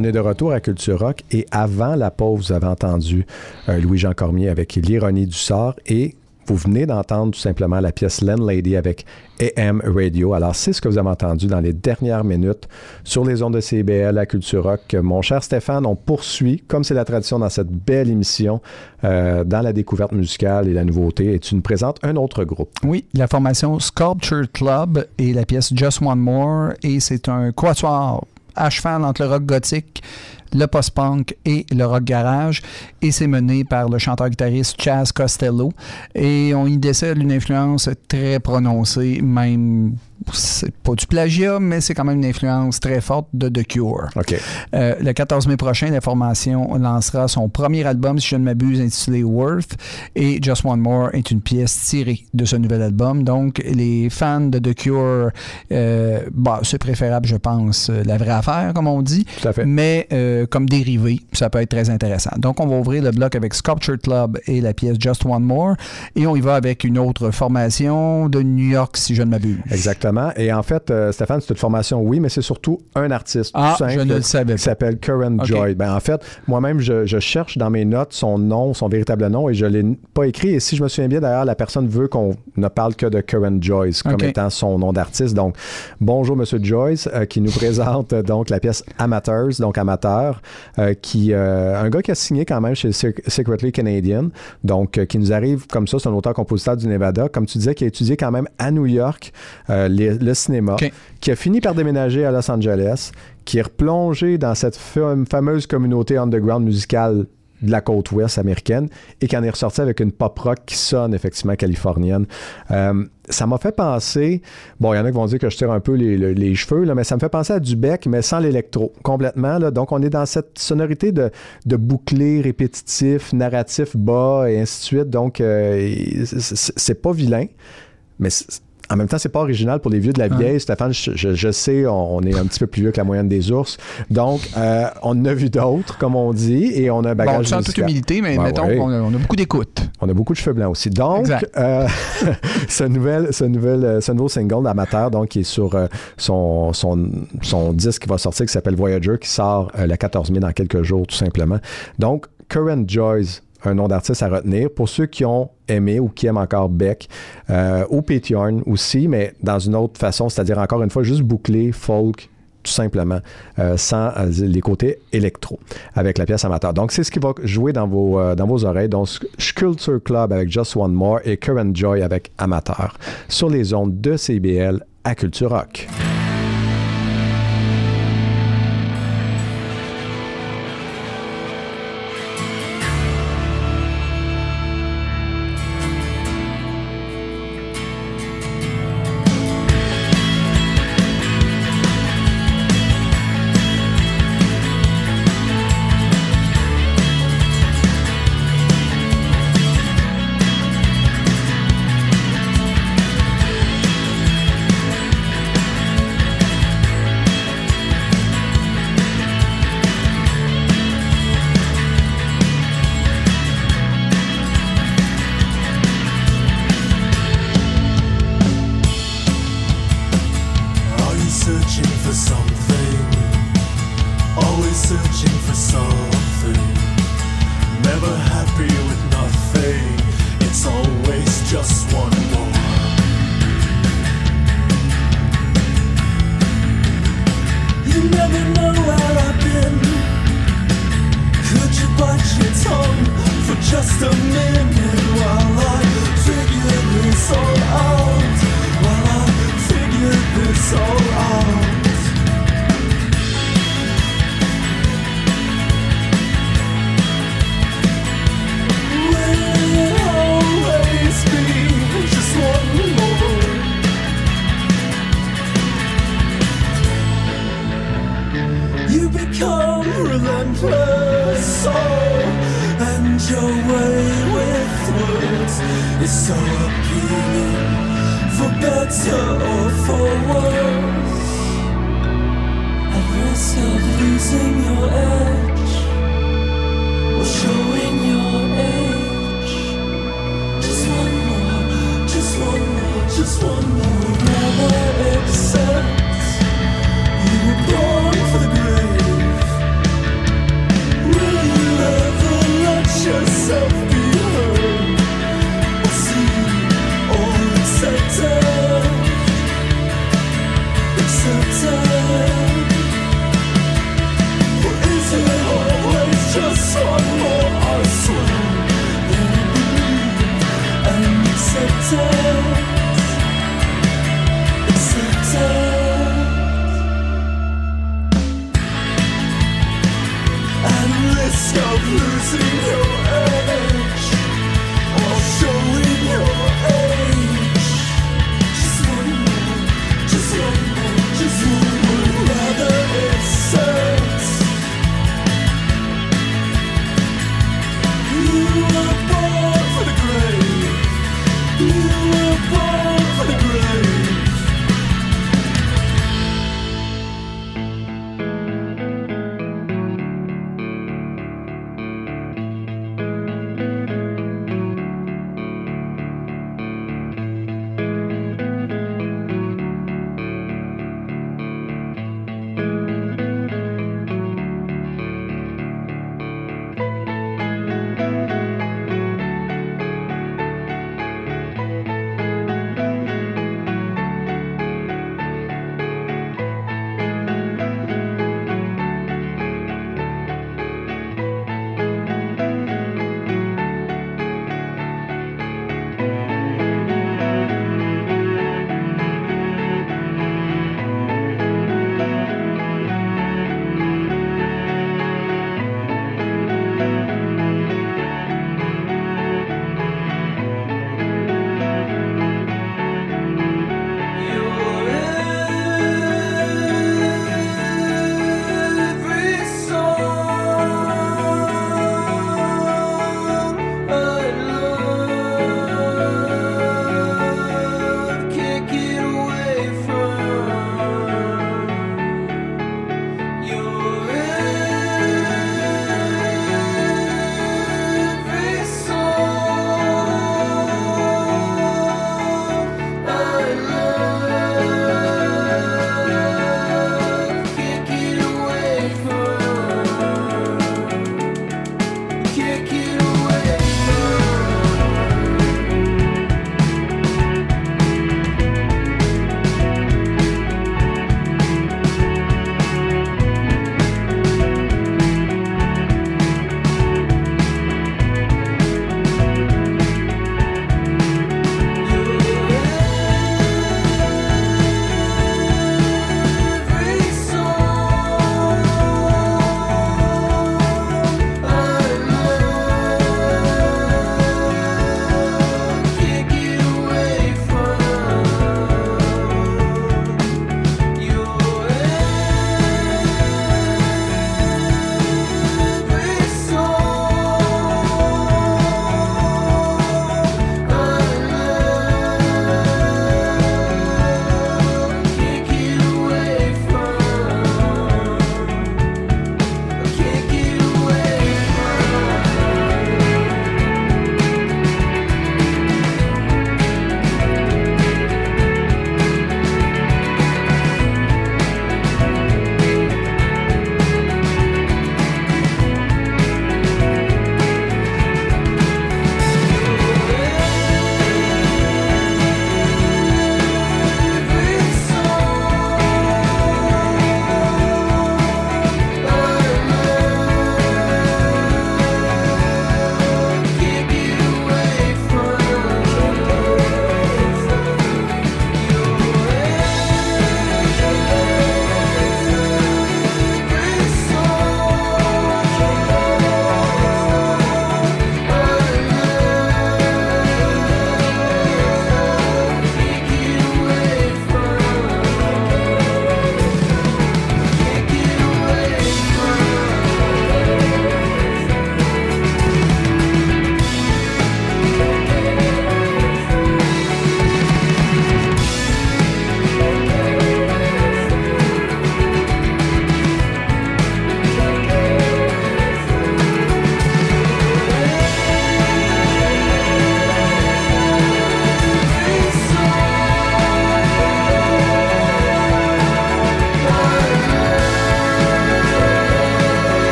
On est de retour à Culture Rock et avant la pause, vous avez entendu euh, Louis-Jean Cormier avec L'ironie du sort et vous venez d'entendre tout simplement la pièce Landlady avec AM Radio. Alors, c'est ce que vous avez entendu dans les dernières minutes sur les ondes de CBL à Culture Rock. Mon cher Stéphane, on poursuit, comme c'est la tradition dans cette belle émission, euh, dans la découverte musicale et la nouveauté. Et tu nous présentes un autre groupe. Oui, la formation Sculpture Club et la pièce Just One More. Et c'est un quatuor à cheval entre le rock gothique, le post-punk et le rock garage. Et c'est mené par le chanteur-guitariste Chaz Costello. Et on y décèle une influence très prononcée, même c'est pas du plagiat, mais c'est quand même une influence très forte de The Cure. OK. Euh, le 14 mai prochain, la formation lancera son premier album, si je ne m'abuse, intitulé Worth. Et Just One More est une pièce tirée de ce nouvel album. Donc, les fans de The Cure, euh, bah, c'est préférable, je pense, euh, la vraie affaire, comme on dit. Tout à fait. Mais euh, comme dérivé, ça peut être très intéressant. Donc, on va ouvrir le bloc avec Sculpture Club et la pièce Just One More. Et on y va avec une autre formation de New York, si je ne m'abuse. Exactement. Et en fait, euh, Stéphane, c'est une formation, oui, mais c'est surtout un artiste. Ah, tout je simple, ne le savais Qui s'appelle Curran Ok. Joy. Ben, en fait, moi-même, je, je cherche dans mes notes son nom, son véritable nom, et je ne l'ai pas écrit. Et si je me souviens bien, d'ailleurs, la personne veut qu'on ne parle que de Curran Joyce comme étant son nom d'artiste. Donc, bonjour, Monsieur Joyce, euh, qui nous présente euh, donc la pièce Amateurs, donc amateur, euh, qui un gars qui a signé quand même chez Sec- Secretly Canadian, donc qui nous arrive comme ça, c'est un auteur-compositeur du Nevada, comme tu disais, qui a étudié quand même à New York euh, les- le cinéma, qui a fini par déménager à Los Angeles, qui est replongé dans cette fam- fameuse communauté underground musicale de la côte ouest américaine et qui en est ressorti avec une pop rock qui sonne effectivement californienne. Euh, ça m'a fait penser, bon, il y en a qui vont dire que je tire un peu les, les- les cheveux, là, mais ça me fait penser à du bec, mais sans l'électro, complètement. Là. Donc, on est dans cette sonorité de, de bouclé, répétitif, narratif bas et ainsi de suite. Donc, euh, c'est- pas vilain, mais en même temps, c'est pas original pour les vieux de la vieille. Stéphane, je, je- je sais, on, on est un petit peu plus vieux que la moyenne des ours. Donc, euh, on en a vu d'autres, comme on dit, et on a un Bon, bagage sans toute musical. humilité, mais mettons ouais. qu'on a, on a beaucoup d'écoute. On a beaucoup de cheveux blancs aussi. Donc, euh, ce, nouvel, ce, nouvel, euh, ce nouveau single d'Amateur, donc, qui est sur euh, son, son, son disque qui va sortir, qui s'appelle Voyager, qui sort euh, le 14 mai dans quelques jours, tout simplement. Donc, Current Joyce, un nom d'artiste à retenir. Pour ceux qui ont aimé ou qui aiment encore Beck, euh, ou Pétion aussi, mais dans une autre façon, c'est-à-dire encore une fois, juste bouclé, folk, tout simplement, euh, sans euh, les côtés électro, avec la pièce amateur. Donc, c'est ce qui va jouer dans vos, euh, dans vos oreilles. Donc, Sculpture Club avec Just One More et Current Joy avec Amateur sur les ondes de CBL à Culture Rock.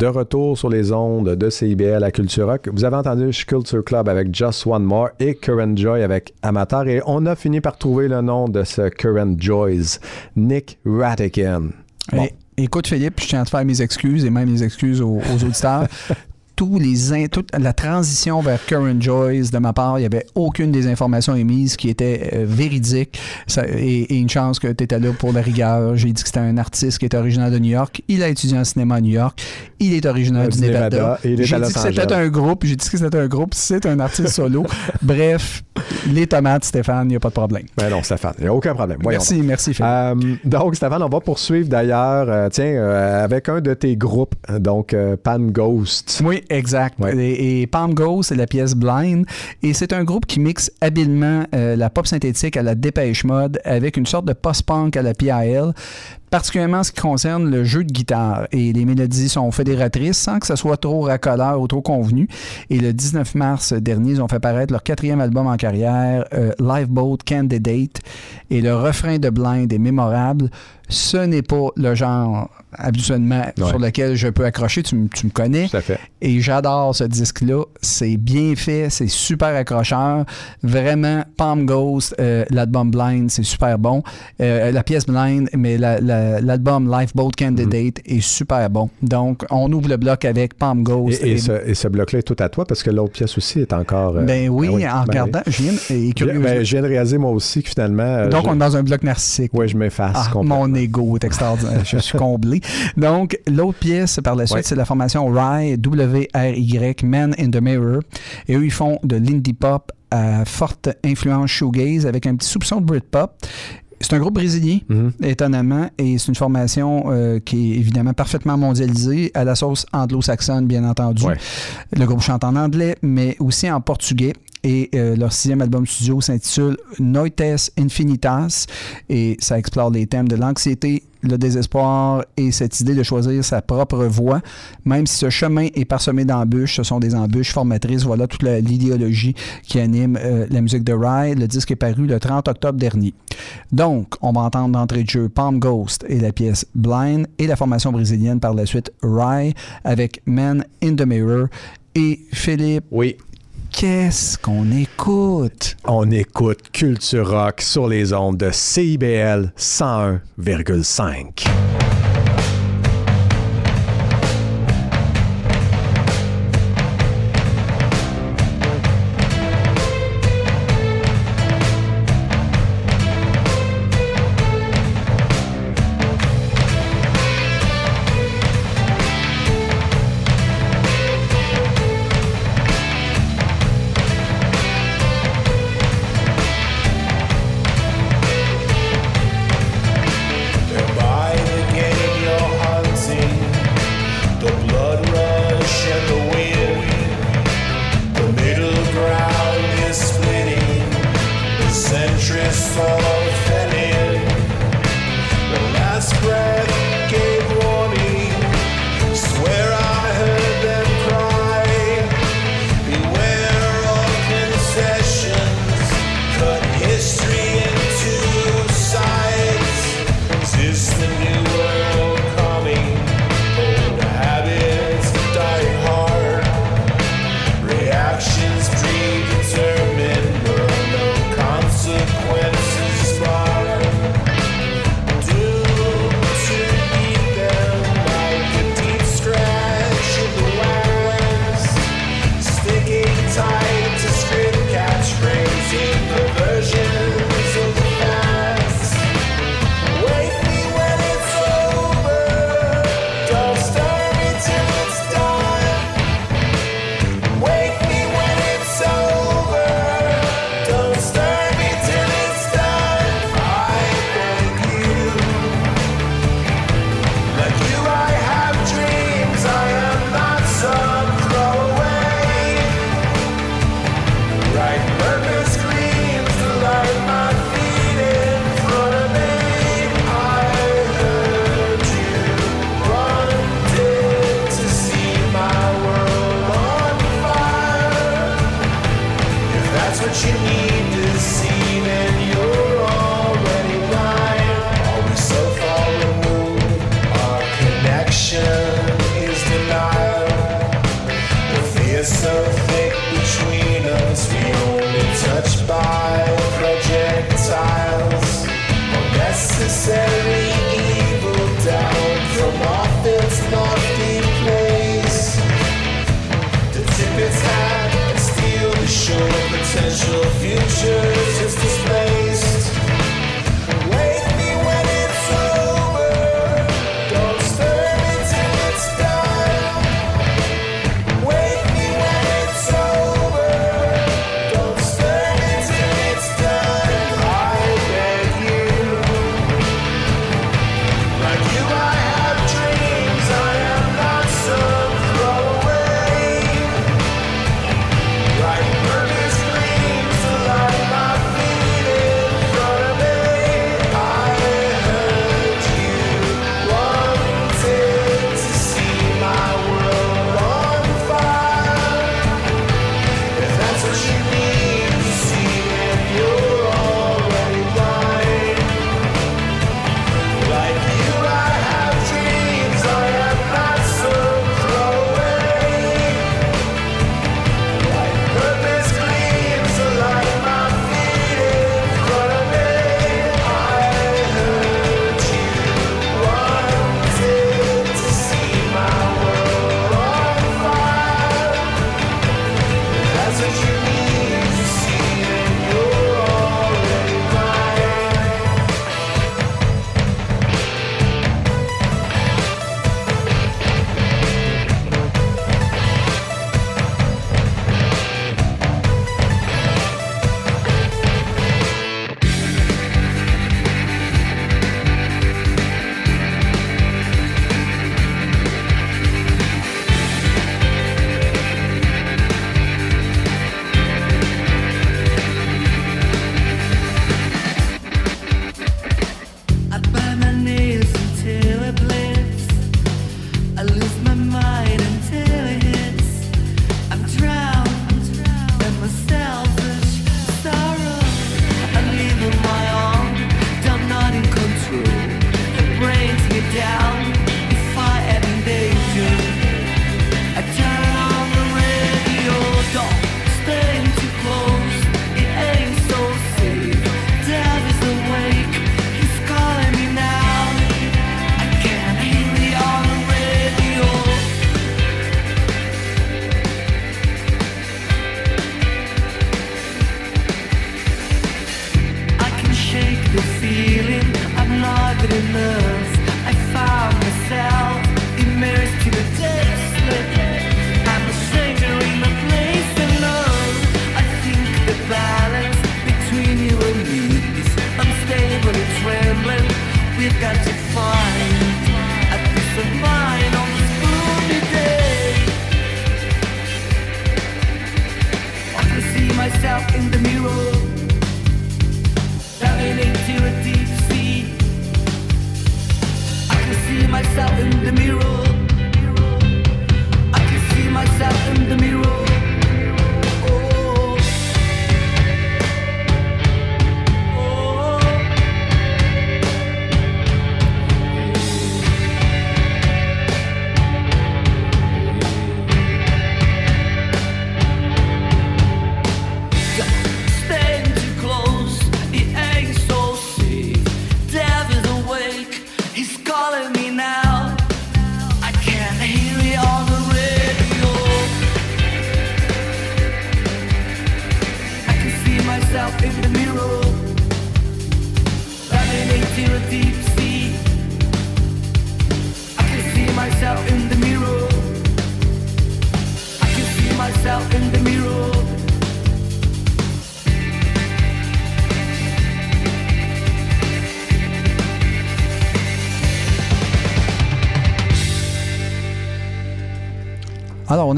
De retour sur les ondes de CIBL à Culture Rock. Vous avez entendu Culture Club avec Just One More et Current Joy avec Amateur. Et on a fini par trouver le nom de ce Current Joys, Nick Ratican. Bon. Écoute, Philippe, je tiens à te faire mes excuses et même les excuses aux, aux auditeurs. Tous les toute la transition vers Current Joys de ma part, il n'y avait aucune des informations émises qui était euh, véridique. Ça- et, et une chance que tu étais là pour la rigueur. J'ai dit que c'était un artiste qui était originaire de New York. Il a étudié en cinéma à New York. Il est originaire Du du Nevada. Est J'ai dit que c'était un groupe. J'ai dit que c'était un groupe. C'est un artiste solo. Bref, les tomates, Stéphane, il n'y a pas de problème. Ben non, Stéphane, il n'y a aucun problème. Voyons merci, merci Philippe. Euh, donc, Stéphane, on va poursuivre d'ailleurs, euh, tiens, euh, avec un de tes groupes, donc euh, Pan Ghost. Oui, exact. Ouais. Et, et Palm Ghost, c'est la pièce Blind. Et c'est un groupe qui mixe habilement euh, la pop synthétique à la Dépêche Mode avec une sorte de post-punk à la PIL. Particulièrement en ce qui concerne le jeu de guitare. Et les mélodies sont fédératrices sans que ce soit trop racoleur ou trop convenu. Et le 19 mars dernier, ils ont fait paraître leur quatrième album en carrière, euh, Lifeboat Candidate. Et le refrain de Blind est mémorable. Ce n'est pas le genre habituellement Ouais. sur lequel je peux accrocher. Tu, me connais. Tout à fait. Et j'adore ce disque-là. C'est bien fait, c'est super accrocheur. Vraiment, Palm Ghost, euh, l'album Blind, c'est super bon. Euh, la pièce Blind, mais la- la- l'album Lifeboat Candidate est super bon. Donc, on ouvre le bloc avec Palm Ghost. Et, et ce, et ce bloc-là est tout à toi parce que l'autre pièce aussi est encore. euh, Ben oui, ah en ben regardant, je viens, et oui. Ben, je viens de réaliser moi aussi que finalement. euh, Donc, on est dans un bloc narcissique. Ouais, je m'efface Ah, complètement. mon ego est extraordinaire. je suis comblé. Donc, l'autre pièce par la suite, Ouais. c'est la formation Rye, W-R-Y, Man in the Mirror. Et eux, ils font de l'indie pop à forte influence shoegaze avec un petit soupçon de Britpop. C'est un groupe brésilien, Mhm. étonnamment, et c'est une formation euh, qui est évidemment parfaitement mondialisée, à la sauce anglo-saxonne, bien entendu. Ouais. Le groupe chante en anglais, mais aussi en portugais. Et euh, leur sixième album studio s'intitule Noites Infinitas et ça explore les thèmes de l'anxiété, le désespoir et cette idée de choisir sa propre voie. Même si ce chemin est parsemé d'embûches, ce sont des embûches formatrices. Voilà toute l'idéologie qui anime euh, la musique de Rye. Le disque est paru le 30 octobre dernier. Donc, on va entendre d'entrée de jeu Palm Ghost et la pièce Blind et la formation brésilienne par la suite Rye avec Man in the Mirror. Et Philippe, Oui. Qu'est-ce qu'on écoute? On écoute Culture Rock sur les ondes de CIBL 101,5. mistress of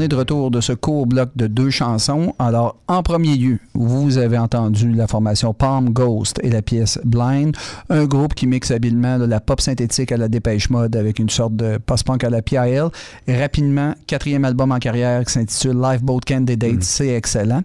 de retour de ce court bloc de deux chansons. Alors, en premier lieu, vous avez entendu la formation Palm Ghost et la pièce Blind, un groupe qui mixe habilement de la pop synthétique à la dépêche mode avec une sorte de post-punk à la PIL. Rapidement, quatrième album en carrière qui s'intitule Lifeboat Candidate, mm. c'est excellent.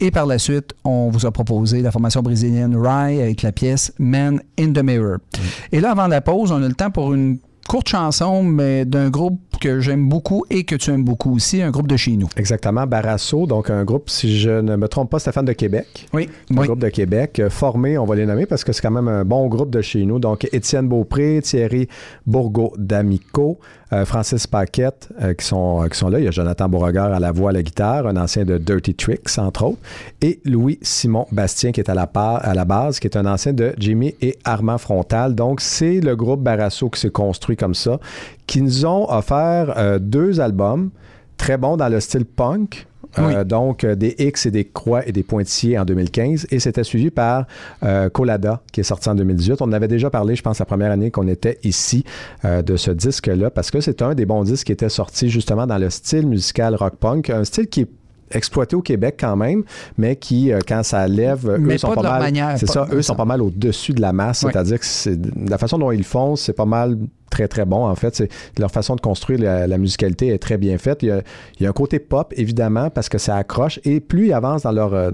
Et par la suite, on vous a proposé la formation brésilienne Rye avec la pièce Man in the Mirror. Mm. Et là, avant la pause, on a le temps pour une courte chanson, mais d'un groupe que j'aime beaucoup et que tu aimes beaucoup aussi, un groupe de chez nous. Exactement, Barasso, donc un groupe, si je ne me trompe pas, Stéphane de Québec. Oui, Un oui. groupe de Québec, euh, formé, on va les nommer parce que c'est quand même un bon groupe de chez nous. Donc, Étienne Beaupré, Thierry Bourgo d'Amico, euh, Francis Paquette euh, qui, sont, euh, qui sont là. Il y a Jonathan Beauregard à la voix, à la guitare, un ancien de Dirty Tricks, entre autres. Et Louis-Simon Bastien qui est à la, par- à la base, qui est un ancien de Jimmy et Armand Frontal. Donc, c'est le groupe Barasso qui s'est construit comme ça, qui nous ont offert euh, deux albums très bons dans le style punk. Euh, donc, euh, des X et des croix et des pointillés en 2015. Et c'était suivi par euh, Colada, qui est sorti en 2018. On avait déjà parlé, je pense, la première année qu'on était ici de ce disque-là, parce que c'est un des bons disques qui était sorti justement dans le style musical rock-punk, un style qui est exploité au Québec quand même, mais qui, euh, quand ça lève, eux sont pas mal. C'est ça, eux sont pas mal au-dessus de la masse, c'est-à-dire que c'est la façon dont ils le font, c'est pas mal très très bon en fait. C'est leur façon de construire la, la musicalité est très bien faite. Il y, a, il y a un côté pop évidemment parce que ça accroche et plus ils avancent dans leur euh,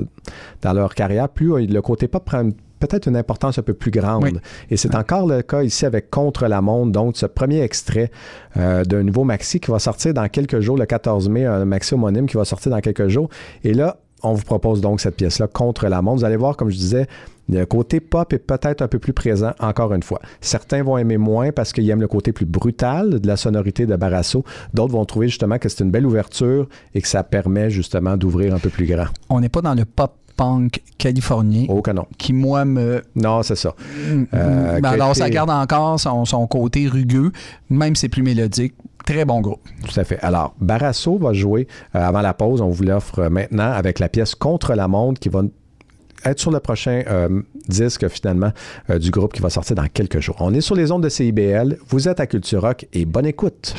dans leur carrière, plus euh, le côté pop prend une- peut-être une importance un peu plus grande. Oui. Et c'est encore le cas ici avec Contre la Monde, donc ce premier extrait euh, d'un nouveau maxi qui va sortir dans quelques jours, le 14 mai, un maxi homonyme qui va sortir dans quelques jours. Et là, on vous propose donc cette pièce-là, Contre la Monde. Vous allez voir, comme je disais, le côté pop est peut-être un peu plus présent, encore une fois. Certains vont aimer moins parce qu'ils aiment le côté plus brutal de la sonorité de Barasso. D'autres vont trouver justement que c'est une belle ouverture et que ça permet justement d'ouvrir un peu plus grand. On n'est pas dans le californien, Oh que non. qui, moi, me... Non, c'est ça. Euh, Ben qui a alors, ça garde encore son, son côté rugueux, même si c'est plus mélodique. Très bon groupe. Tout à fait. Alors, Barasso va jouer euh, avant la pause. On vous l'offre euh, maintenant avec la pièce Contre la montre qui va être sur le prochain euh, disque finalement euh, du groupe qui va sortir dans quelques jours. On est sur les ondes de CIBL. Vous êtes à Culture Rock et bonne écoute.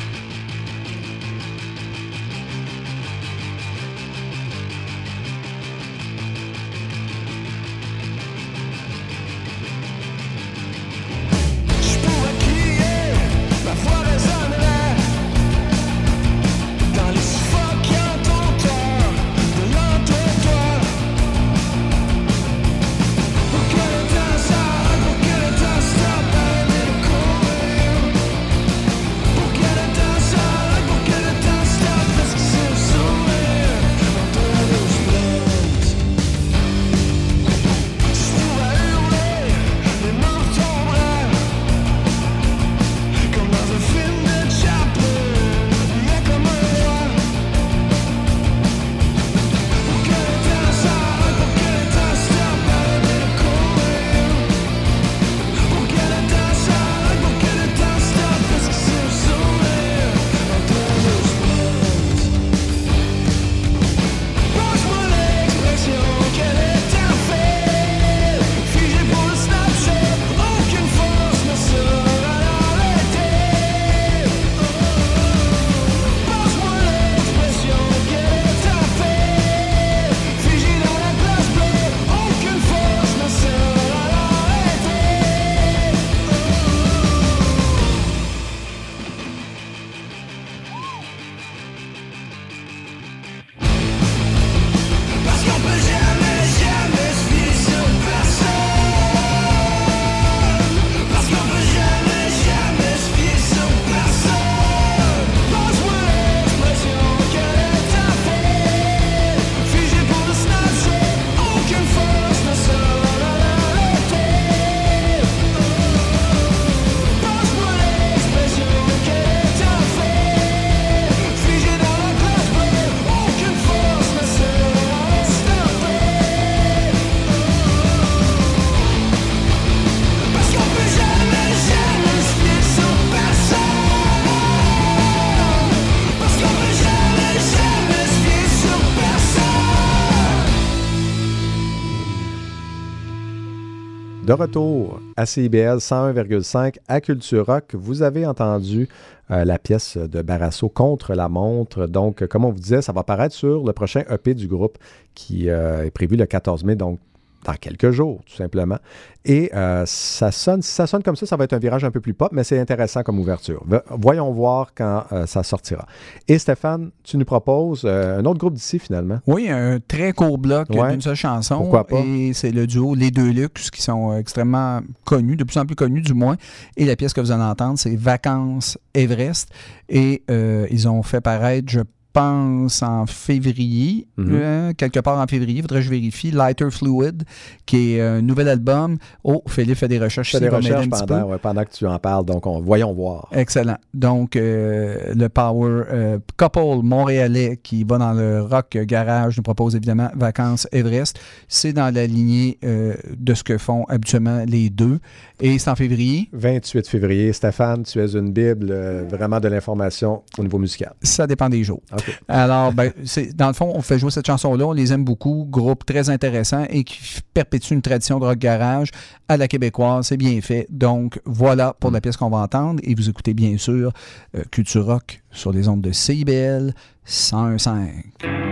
De retour à CIBL 101,5 à Culture Rock, vous avez entendu euh, la pièce de Barasso contre la montre. Donc, euh, comme on vous disait, ça va paraître sur le prochain EP du groupe qui euh, est prévu le 14 mai. Donc, dans quelques jours, tout simplement. Et euh, ça sonne, si ça sonne comme ça, ça va être un virage un peu plus pop, mais c'est intéressant comme ouverture. Ve- Voyons voir quand euh, ça sortira. Et Stéphane, tu nous proposes euh, un autre groupe d'ici, finalement. Oui, un très court bloc Ouais. d'une seule chanson. Pourquoi pas? Et c'est le duo Les Deux Luxe qui sont extrêmement connus, de plus en plus connus du moins. Et la pièce que vous allez entendre, c'est Vacances Everest. Et ils ont fait paraître, je pense, en février, Mhm. euh, quelque part en février, faudrait que je vérifie, Lighter Fluid, qui est un nouvel album. Oh, Philippe fait des recherches Je fais des recherches pendant, ouais, pendant que tu en parles, donc on, voyons voir. Excellent. Donc, euh, le Power euh, Couple montréalais qui va dans le rock garage nous propose évidemment Vacances Everest. C'est dans la lignée euh, de ce que font habituellement les deux. Et c'est en février. 28 février. Stéphane, tu es une Bible, euh, vraiment de l'information au niveau musical. Ça dépend des jours. Alors, ben, dans le fond, on fait jouer cette chanson-là. On les aime beaucoup. Groupe très intéressant et qui perpétue une tradition de rock garage à la québécoise. C'est bien fait. Donc, voilà pour la pièce qu'on va entendre. Et vous écoutez bien sûr euh, Culture Rock sur les ondes de CIBL 101.5.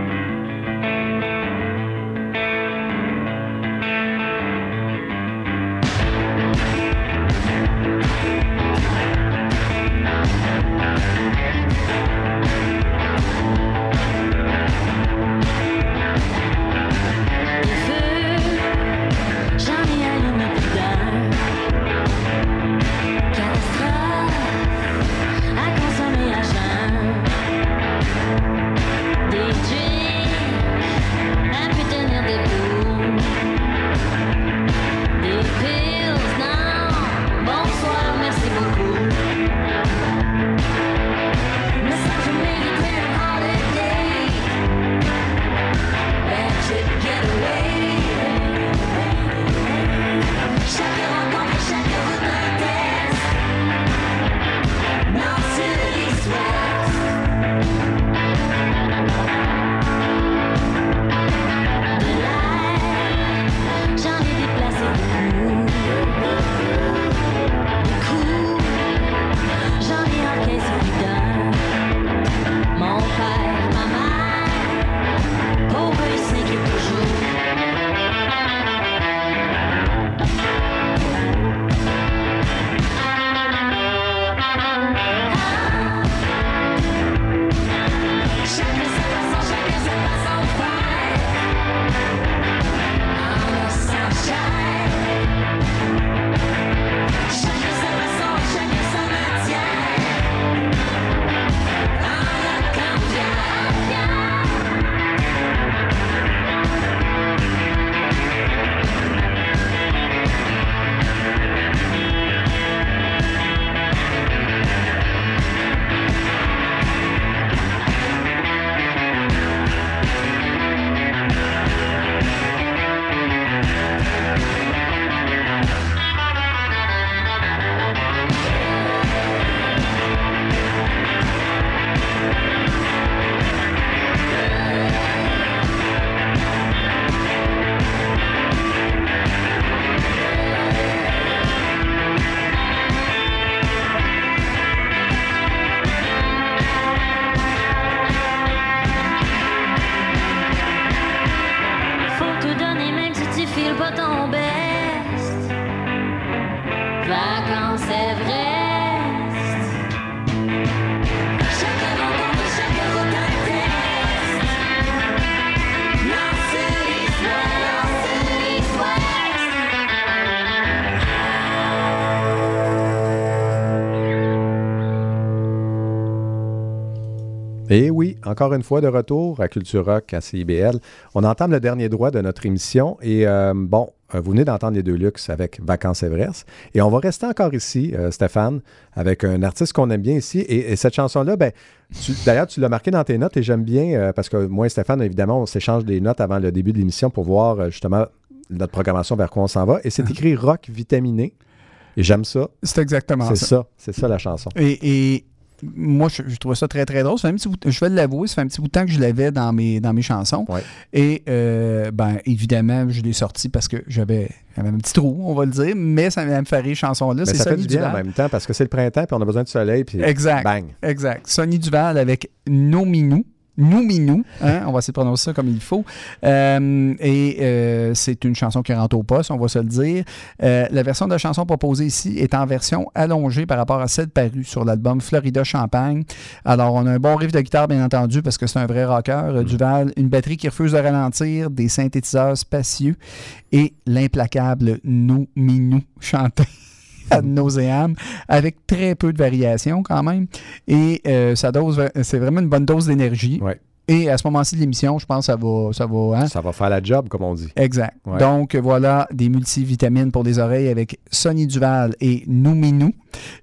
encore une fois de retour à Culture Rock à CIBL. On entame le dernier droit de notre émission et euh, bon, euh, vous venez d'entendre les deux luxe avec Vacances Everest. Et on va rester encore ici, euh, Stéphane, avec un artiste qu'on aime bien ici. Et, et cette chanson-là, ben, d'ailleurs, tu l'as marqué dans tes notes et j'aime bien euh, parce que moi et Stéphane, évidemment, on s'échange des notes avant le début de l'émission pour voir justement notre programmation vers quoi on s'en va. Et c'est écrit rock vitaminé. Et j'aime ça. C'est exactement C'est ça. ça. C'est ça la chanson. Et, et moi, je, je trouve ça très, très drôle. Ça fait un petit bout- je vais l'avouer, ça fait un petit bout de temps que je l'avais dans mes, dans mes chansons. Ouais. Et, euh, ben, évidemment, je l'ai sorti parce que j'avais un petit trou, on va le dire, mais ça m'a fait rire, chanson-là. C'est ça fait Sonny du bien en même temps parce que c'est le printemps puis on a besoin de soleil. Puis Exact. bang. Exact. Sonny Duval avec Nos Minous. Nouminou, hein, on va essayer de prononcer ça comme il faut. Euh, et euh, c'est une chanson qui rentre au poste, on va se le dire. Euh, la version de la chanson proposée ici est en version allongée par rapport à celle parue sur l'album Florida Champagne. Alors, on a un bon riff de guitare, bien entendu, parce que c'est un vrai rocker. euh, Duval, une batterie qui refuse de ralentir, des synthétiseurs spacieux et l'implacable Nouminou chanté ad nauseam, avec très peu de variations quand même. Et euh, ça dose, c'est vraiment une bonne dose d'énergie. Ouais. Et à ce moment-ci de l'émission, je pense que ça va. Ça va hein? Ça va faire la job, comme on dit. Exact. Ouais. Donc voilà des multivitamines pour les oreilles avec Sonny Duval et Nouminou.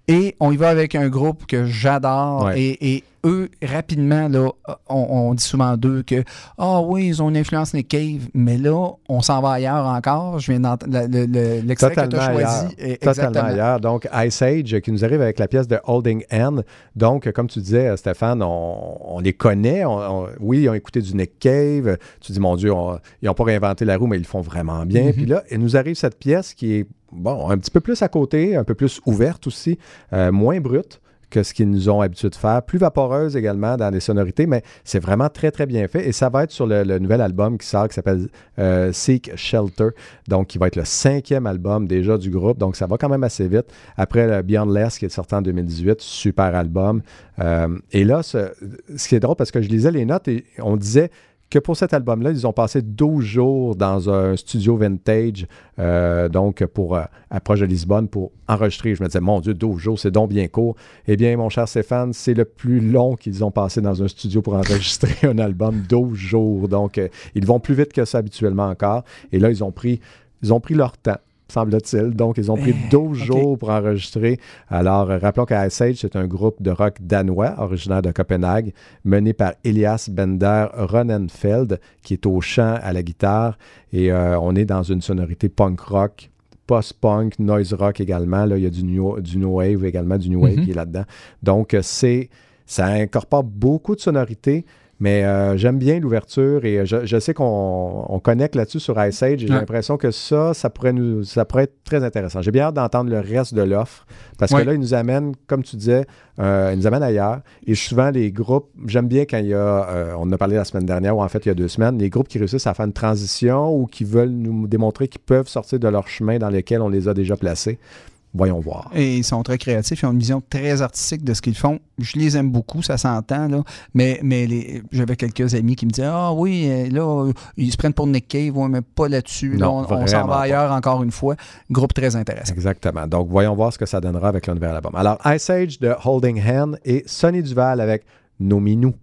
Et on y va avec un groupe que j'adore. Ouais. Et, et eux, rapidement, là, on, on dit souvent d'eux que Ah oui, ils ont une influence Nick Cave, mais là, on s'en va ailleurs encore. Je viens d'entendre le- le- le- l'extrait que tu as ailleurs. choisi. Eh, Totalement ailleurs. Donc, Ice Age qui nous arrive avec la pièce de Holding Hand. Donc, comme tu disais, Stéphane, on, on les connaît. On- on- oui, ils ont écouté du Nick Cave. Tu dis, mon Dieu, on- ils n'ont pas réinventé la roue, mais ils le font vraiment bien. Mhm. Puis là, il nous arrive cette pièce qui est, bon, un petit peu plus à côté, un peu plus ouverte aussi, euh, moins brute que ce qu'ils nous ont habitué de faire, plus vaporeuse également dans les sonorités, mais c'est vraiment très, très bien fait. Et ça va être sur le, nouvel album qui sort, qui s'appelle euh, Seek Shelter, donc qui va être le cinquième album déjà du groupe, donc ça va quand même assez vite. Après le Beyond Less qui est sorti en 2018, super album. Euh, et là, ce, ce qui est drôle, parce que je lisais les notes et on disait que pour cet album-là, ils ont passé 12 jours dans un studio vintage, euh, donc pour euh, de Lisbonne, pour enregistrer. Je me disais, mon Dieu, 12 jours, c'est donc bien court. Eh bien, mon cher Stéphane, c'est le plus long qu'ils ont passé dans un studio pour enregistrer un album, 12 jours. Donc, euh, ils vont plus vite que ça habituellement encore. Et là, ils ont pris, ils ont pris leur temps semble-t-il. Donc, ils ont pris Eh, 12 ok. jours pour enregistrer. Alors, euh, rappelons qu'Ice c'est un groupe de rock danois, originaire de Copenhague, mené par Elias Bender Ronenfeld, qui est au chant, à la guitare. Et euh, on est dans une sonorité punk rock, post-punk, noise rock également. Là, il y a du new, du new wave également, du new wave Mhm. qui est là-dedans. Donc, euh, c'est ça incorpore beaucoup de sonorités. Mais euh, j'aime bien l'ouverture et euh, je, je sais qu'on on connecte là-dessus sur Ice Age. et J'ai Ouais. l'impression que ça, ça pourrait, nous, ça pourrait être très intéressant. J'ai bien hâte d'entendre le reste de l'offre parce Ouais. que là, ils nous amènent, comme tu disais, euh, ils nous amènent ailleurs. Et souvent, les groupes, j'aime bien quand il y a, euh, on en a parlé la semaine dernière ou en fait il y a deux semaines, les groupes qui réussissent à faire une transition ou qui veulent nous démontrer qu'ils peuvent sortir de leur chemin dans lequel on les a déjà placés. Voyons voir. Et ils sont très créatifs, ils ont une vision très artistique de ce qu'ils font. Je les aime beaucoup, ça s'entend, là. Mais, mais les- j'avais quelques amis qui me disaient Ah oui, euh, là, euh, ils se prennent pour Nick Cave, ouais, mais pas là-dessus. Là, on- s'en va pas. ailleurs encore une fois. Groupe très intéressant. Exactement. Donc, voyons voir ce que ça donnera avec le nouvel album. Alors, Ice Age de Holding Hand et Sonny Duval avec Nominou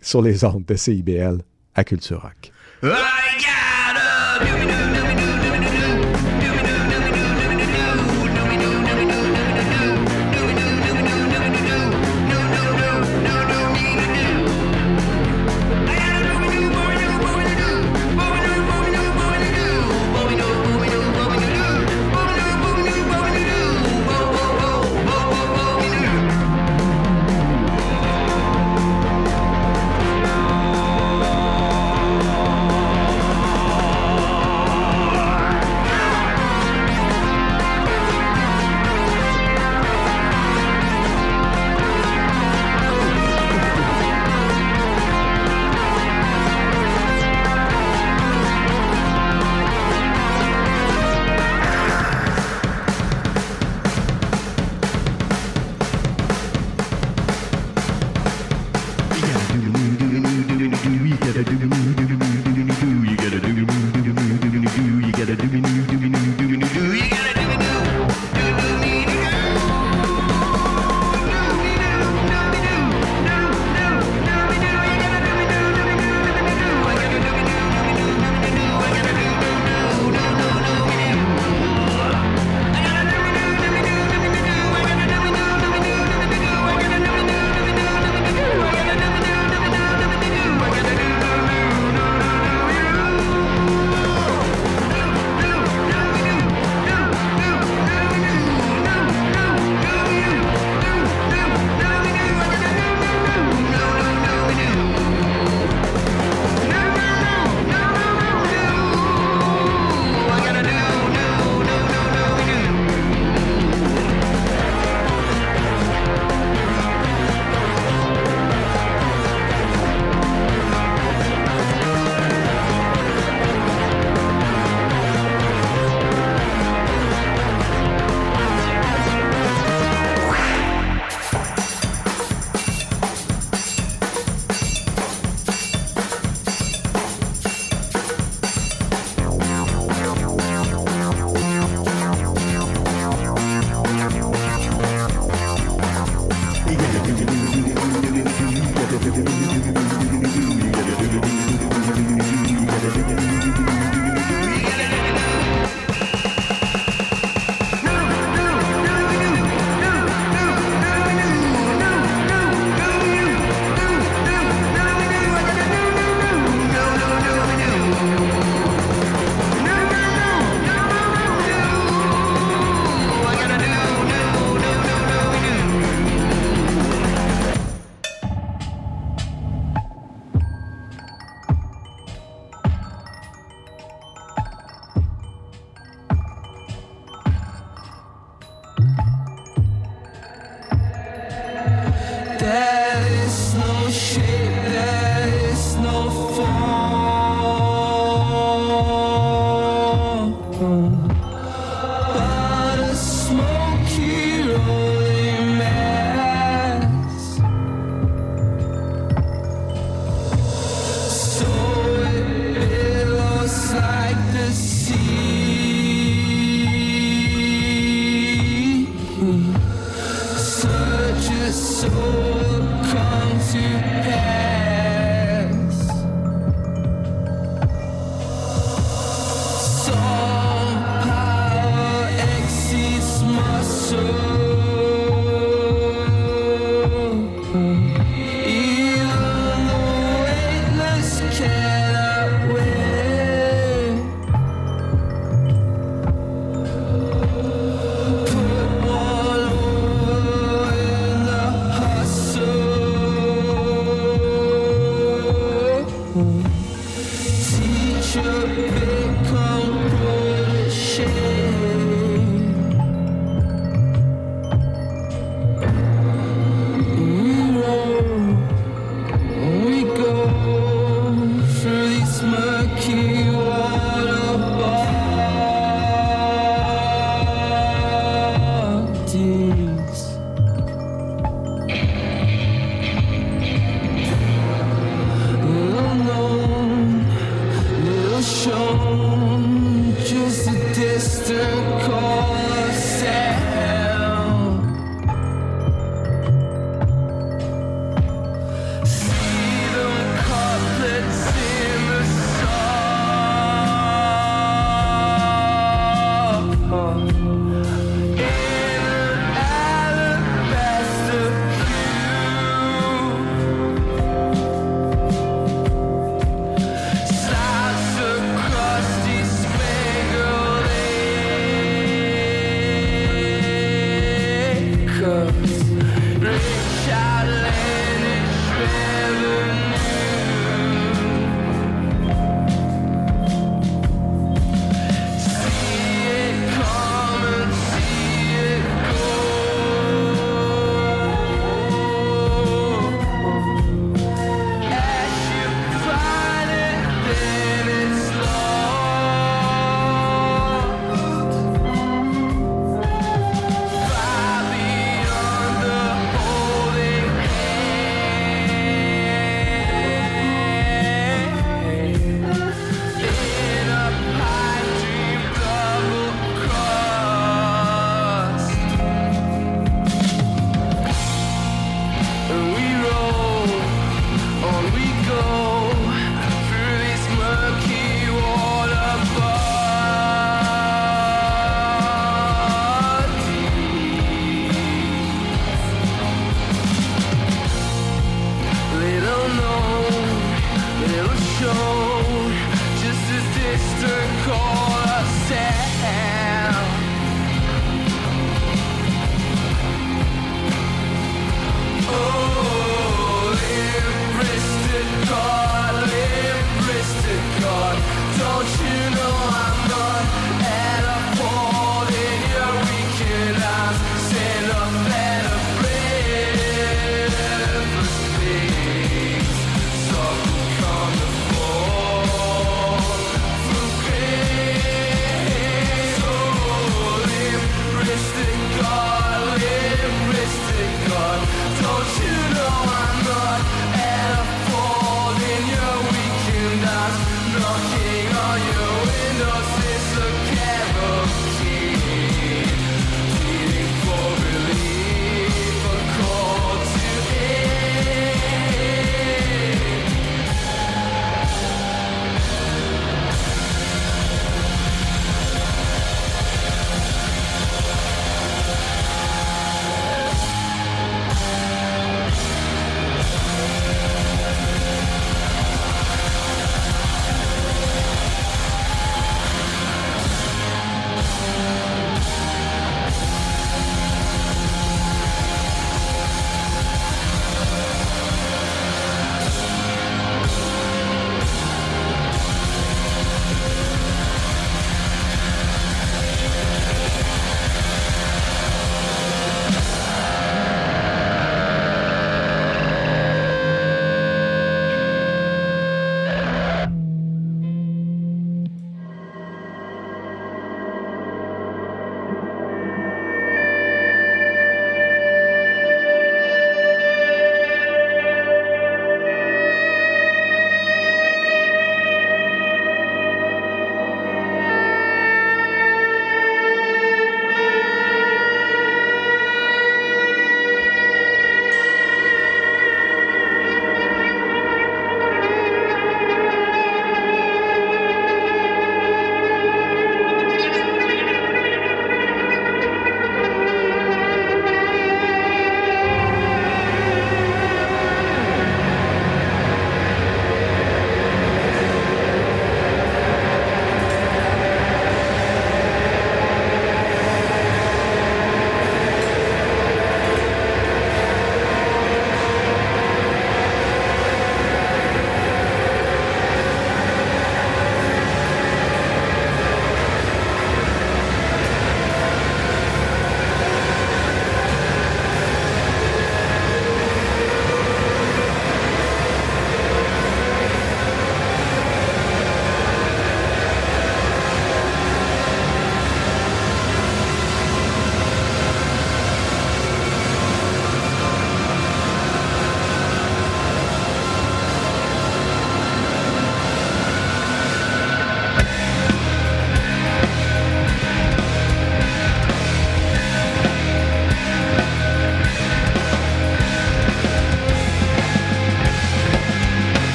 sur les ondes de CIBL à Culture Rock. Thank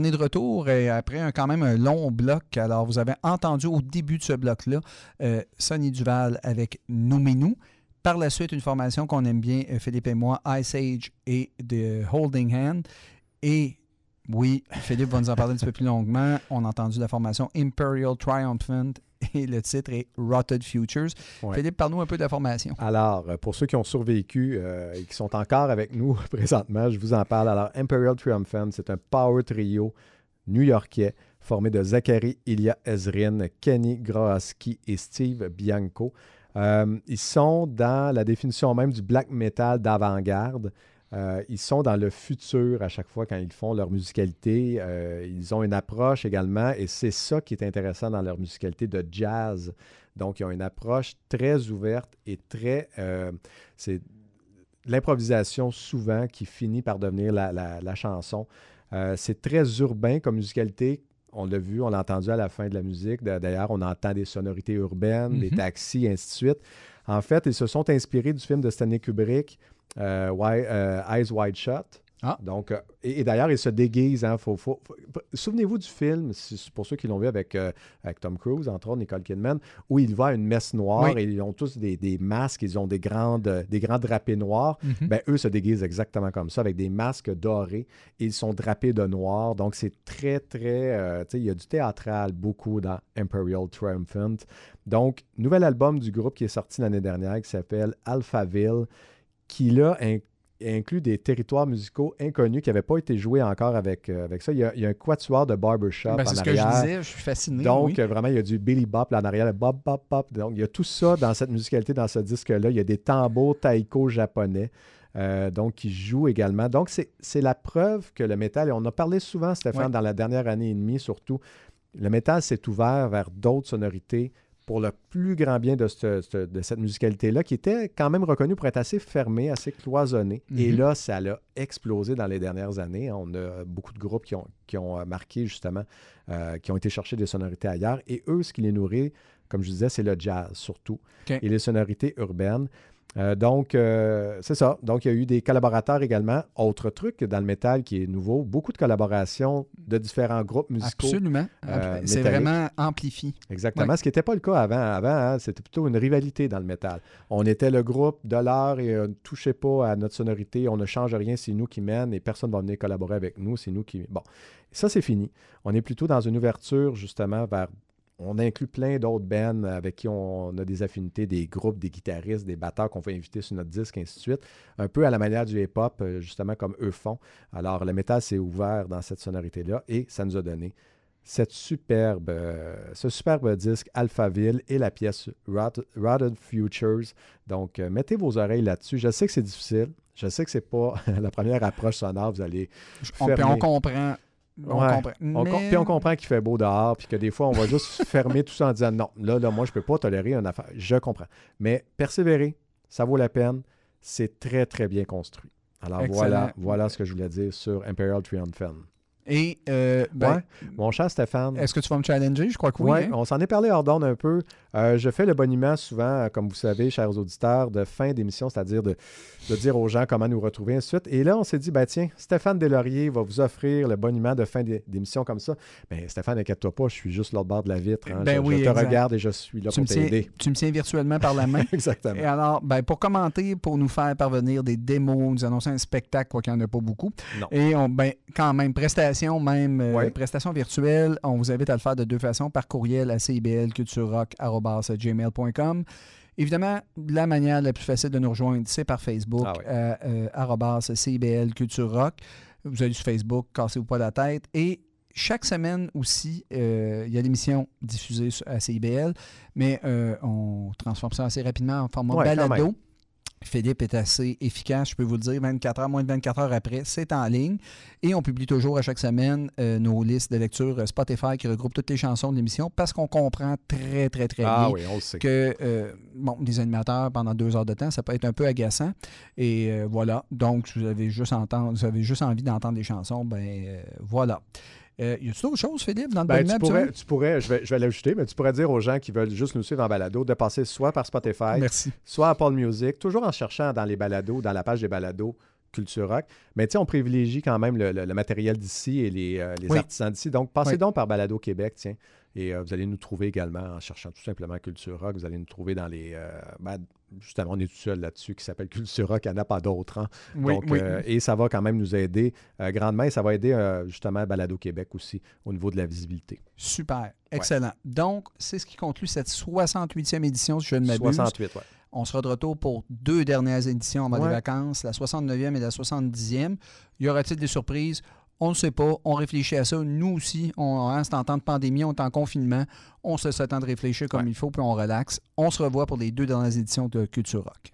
on est de retour et après un- quand même un long bloc. Alors, vous avez entendu au début de ce bloc-là euh, Sonny Duval avec Nouminou. Par la suite, une formation qu'on aime bien, euh, Philippe et moi, Ice Age et The Holding Hand. Et oui, Philippe va nous en parler un petit peu plus longuement. On a entendu la formation Imperial Triumphant et le titre est Rotted Futures. Ouais. Philippe, parle-nous un peu de la formation. Alors, euh, pour ceux qui ont survécu euh, et qui sont encore avec nous présentement, je vous en parle. Alors, Imperial Triumphant, c'est un power trio new-yorkais formé de Zachary Ilya Ezrin, Kenny Grohaski et Steve Bianco. Euh, ils sont dans la définition même du black metal d'avant-garde. Euh, ils sont dans le futur à chaque fois quand ils font leur musicalité. Euh, ils ont une approche également, et c'est ça qui est intéressant dans leur musicalité de jazz. Donc, ils ont une approche très ouverte et très. euh, c'est l'improvisation souvent qui finit par devenir la, la- la chanson. C'est très urbain comme musicalité. On l'a vu, on l'a entendu à la fin de la musique. Da- D'ailleurs, on entend des sonorités urbaines, des Mhm. taxis, et ainsi de suite. En fait, ils se sont inspirés du film de Stanley Kubrick, euh, Wi- euh, Eyes Wide Shut. Ah. Donc, euh, et, et d'ailleurs, ils se déguisent. hein, faut- faut- faut- Souvenez-vous du film, pour ceux qui l'ont vu avec, euh, avec Tom Cruise, entre autres, Nicole Kidman, où il va à une messe noire Oui. et ils ont tous des, des masques, ils ont des, grandes, euh, des grands drapés noirs. Mhm. Ben, eux se déguisent exactement comme ça, avec des masques dorés et ils sont drapés de noir. Donc, c'est très, très. euh, il y a du théâtral beaucoup dans Imperial Triumphant. Donc, nouvel album du groupe qui est sorti l'année dernière qui s'appelle Alphaville, qui là in- inclut des territoires musicaux inconnus qui n'avaient pas été joués encore avec, euh, avec ça. Il y, a, il y a un quatuor de barbershop Ben, en c'est ce que je arrière. disais, je suis fasciné. Donc, oui. vraiment, il y a du Billy Bop là en arrière, le Bop, Bop, Bop. Donc, il y a tout ça dans cette musicalité, dans ce disque-là. Il y a des tambours taiko japonais. euh, donc, qui jouent également. Donc, c'est c'est la preuve que le métal, et on a parlé souvent, Stéphane, Ouais. dans la dernière année et demie surtout, le métal s'est ouvert vers d'autres sonorités pour le plus grand bien de, ce- ce- de cette musicalité-là, qui était quand même reconnue pour être assez fermée, assez cloisonnée. Et Mhm. là, ça l'a explosé dans les dernières années. On a beaucoup de groupes qui ont, qui ont euh, marqué, justement, euh, qui ont été chercher des sonorités ailleurs. Et eux, ce qui les nourrit, comme je disais, c'est le jazz surtout. Et les sonorités urbaines. Euh, donc, euh, c'est ça. Donc, il y a eu des collaborateurs également. Autre truc dans le métal qui est nouveau, beaucoup de collaborations de différents groupes musicaux. Absolument. euh, c'est vraiment amplifié. Exactement, Ouais. ce qui n'était pas le cas avant. Avant, hein, c'était plutôt une rivalité dans le métal. On était le groupe de l'heure et euh, ne touchez pas à notre sonorité, on ne change rien, c'est nous qui mène et personne ne va venir collaborer avec nous, c'est nous qui... Bon, ça c'est fini. On est plutôt dans une ouverture justement vers... On inclut plein d'autres bands avec qui on a des affinités, des groupes, des guitaristes, des batteurs qu'on fait inviter sur notre disque, ainsi de suite. Un peu à la manière du hip-hop, euh, justement comme eux font. Alors, le métal s'est ouvert dans cette sonorité-là et ça nous a donné cette superbe, euh, ce superbe disque Alphaville et la pièce Rot- Rotted Futures. Donc, euh, mettez vos oreilles là-dessus. Je sais que c'est difficile. Je sais que c'est pas la première approche sonore. Vous allez On, fermer. on comprend. On Ouais. comprend. On com- Mais- Puis on comprend qu'il fait beau dehors, puis que des fois, on va juste fermer tout ça en disant non, là, là, moi, je peux pas tolérer une affaire. Je comprends. Mais persévérer, ça vaut la peine. C'est très, très bien construit. Alors Excellent. voilà, voilà ce que je voulais dire sur Imperial Triumphant. Et, euh, ben, ouais, mon cher Stéphane. est-ce que tu vas me challenger? Je crois que oui. Ouais, hein? on s'en est parlé hors d'onde un peu. Euh, je fais le boniment souvent, euh, comme vous savez, chers auditeurs, de fin d'émission, c'est-à-dire de, de dire aux gens comment nous retrouver, ainsi de suite. Et là, on s'est dit, ben tiens, Stéphane Delaurier va vous offrir le boniment de fin d'é- d'émission comme ça. Ben Stéphane, inquiète-toi pas, je suis juste l'autre bord de la vitre. hein. Ben je, oui, je te exact. regarde et je suis là tu, pour t'aider. tu me tiens virtuellement par la main. Exactement. Et alors, ben, pour commenter, pour nous faire parvenir des démos, nous annoncer un spectacle, quoi qu'il n'y en a pas beaucoup. Non. Et on, ben, quand même, prestation, même euh, Ouais. prestation virtuelle, on vous invite à le faire de deux façons, par courriel à ciblculturerock.gmail.com. Évidemment, la manière la plus facile de nous rejoindre, c'est par Facebook, Ah euh, euh, CIBL Culture Rock. Vous allez sur Facebook, cassez-vous pas la tête. Et chaque semaine aussi, euh, il y a l'émission diffusée sur- à CIBL, mais on transforme ça assez rapidement en format Ouais, balado. Philippe est assez efficace, je peux vous le dire, 24 heures, moins de 24 heures après, c'est en ligne. Et on publie toujours à chaque semaine euh, nos listes de lecture euh, Spotify qui regroupent toutes les chansons de l'émission parce qu'on comprend très, très, très Ah bien oui, on le sait. que euh, bon, des animateurs pendant deux heures de temps, ça peut être un peu agaçant. Et euh, voilà. Donc, si vous avez juste entendre, vous avez juste envie d'entendre des chansons, ben voilà. Euh, y a-t-il d'autres choses, Philippe, dans le Ben, boniment tu, pourrais, habituel? tu pourrais, je vais, je vais l'ajouter, mais tu pourrais dire aux gens qui veulent juste nous suivre en balado de passer soit par Spotify, Merci. soit Apple Music, toujours en cherchant dans les balados, dans la page des balados, Culture Rock. Mais tu sais, on privilégie quand même le, le- le matériel d'ici et les, euh, les Oui. artisans d'ici. Donc, passez Oui. donc par Balado Québec, tiens. Et euh, vous allez nous trouver également en cherchant tout simplement Culture Rock. Vous allez nous trouver dans les. euh, ben, justement, on est tout seul là-dessus qui s'appelle Culture Rock. Il n'y en a pas d'autres. hein. Oui, Donc, oui. euh, et ça va quand même nous aider euh, grandement. Et ça va aider euh, justement Balado Québec aussi au niveau de la visibilité. Super. Excellent. Donc, c'est ce qui conclut cette 68e édition, si je ne m'abuse. 68, ouais. On sera de retour pour deux dernières éditions avant Ouais. les vacances, la 69e et la 70e. Y aura-t-il des surprises? On ne sait pas. On réfléchit à ça. Nous aussi, on, c'est en temps de pandémie, on est en confinement. On se le temps de réfléchir comme Ouais. il faut, puis on relaxe. On se revoit pour les deux dernières éditions de Culture Rock.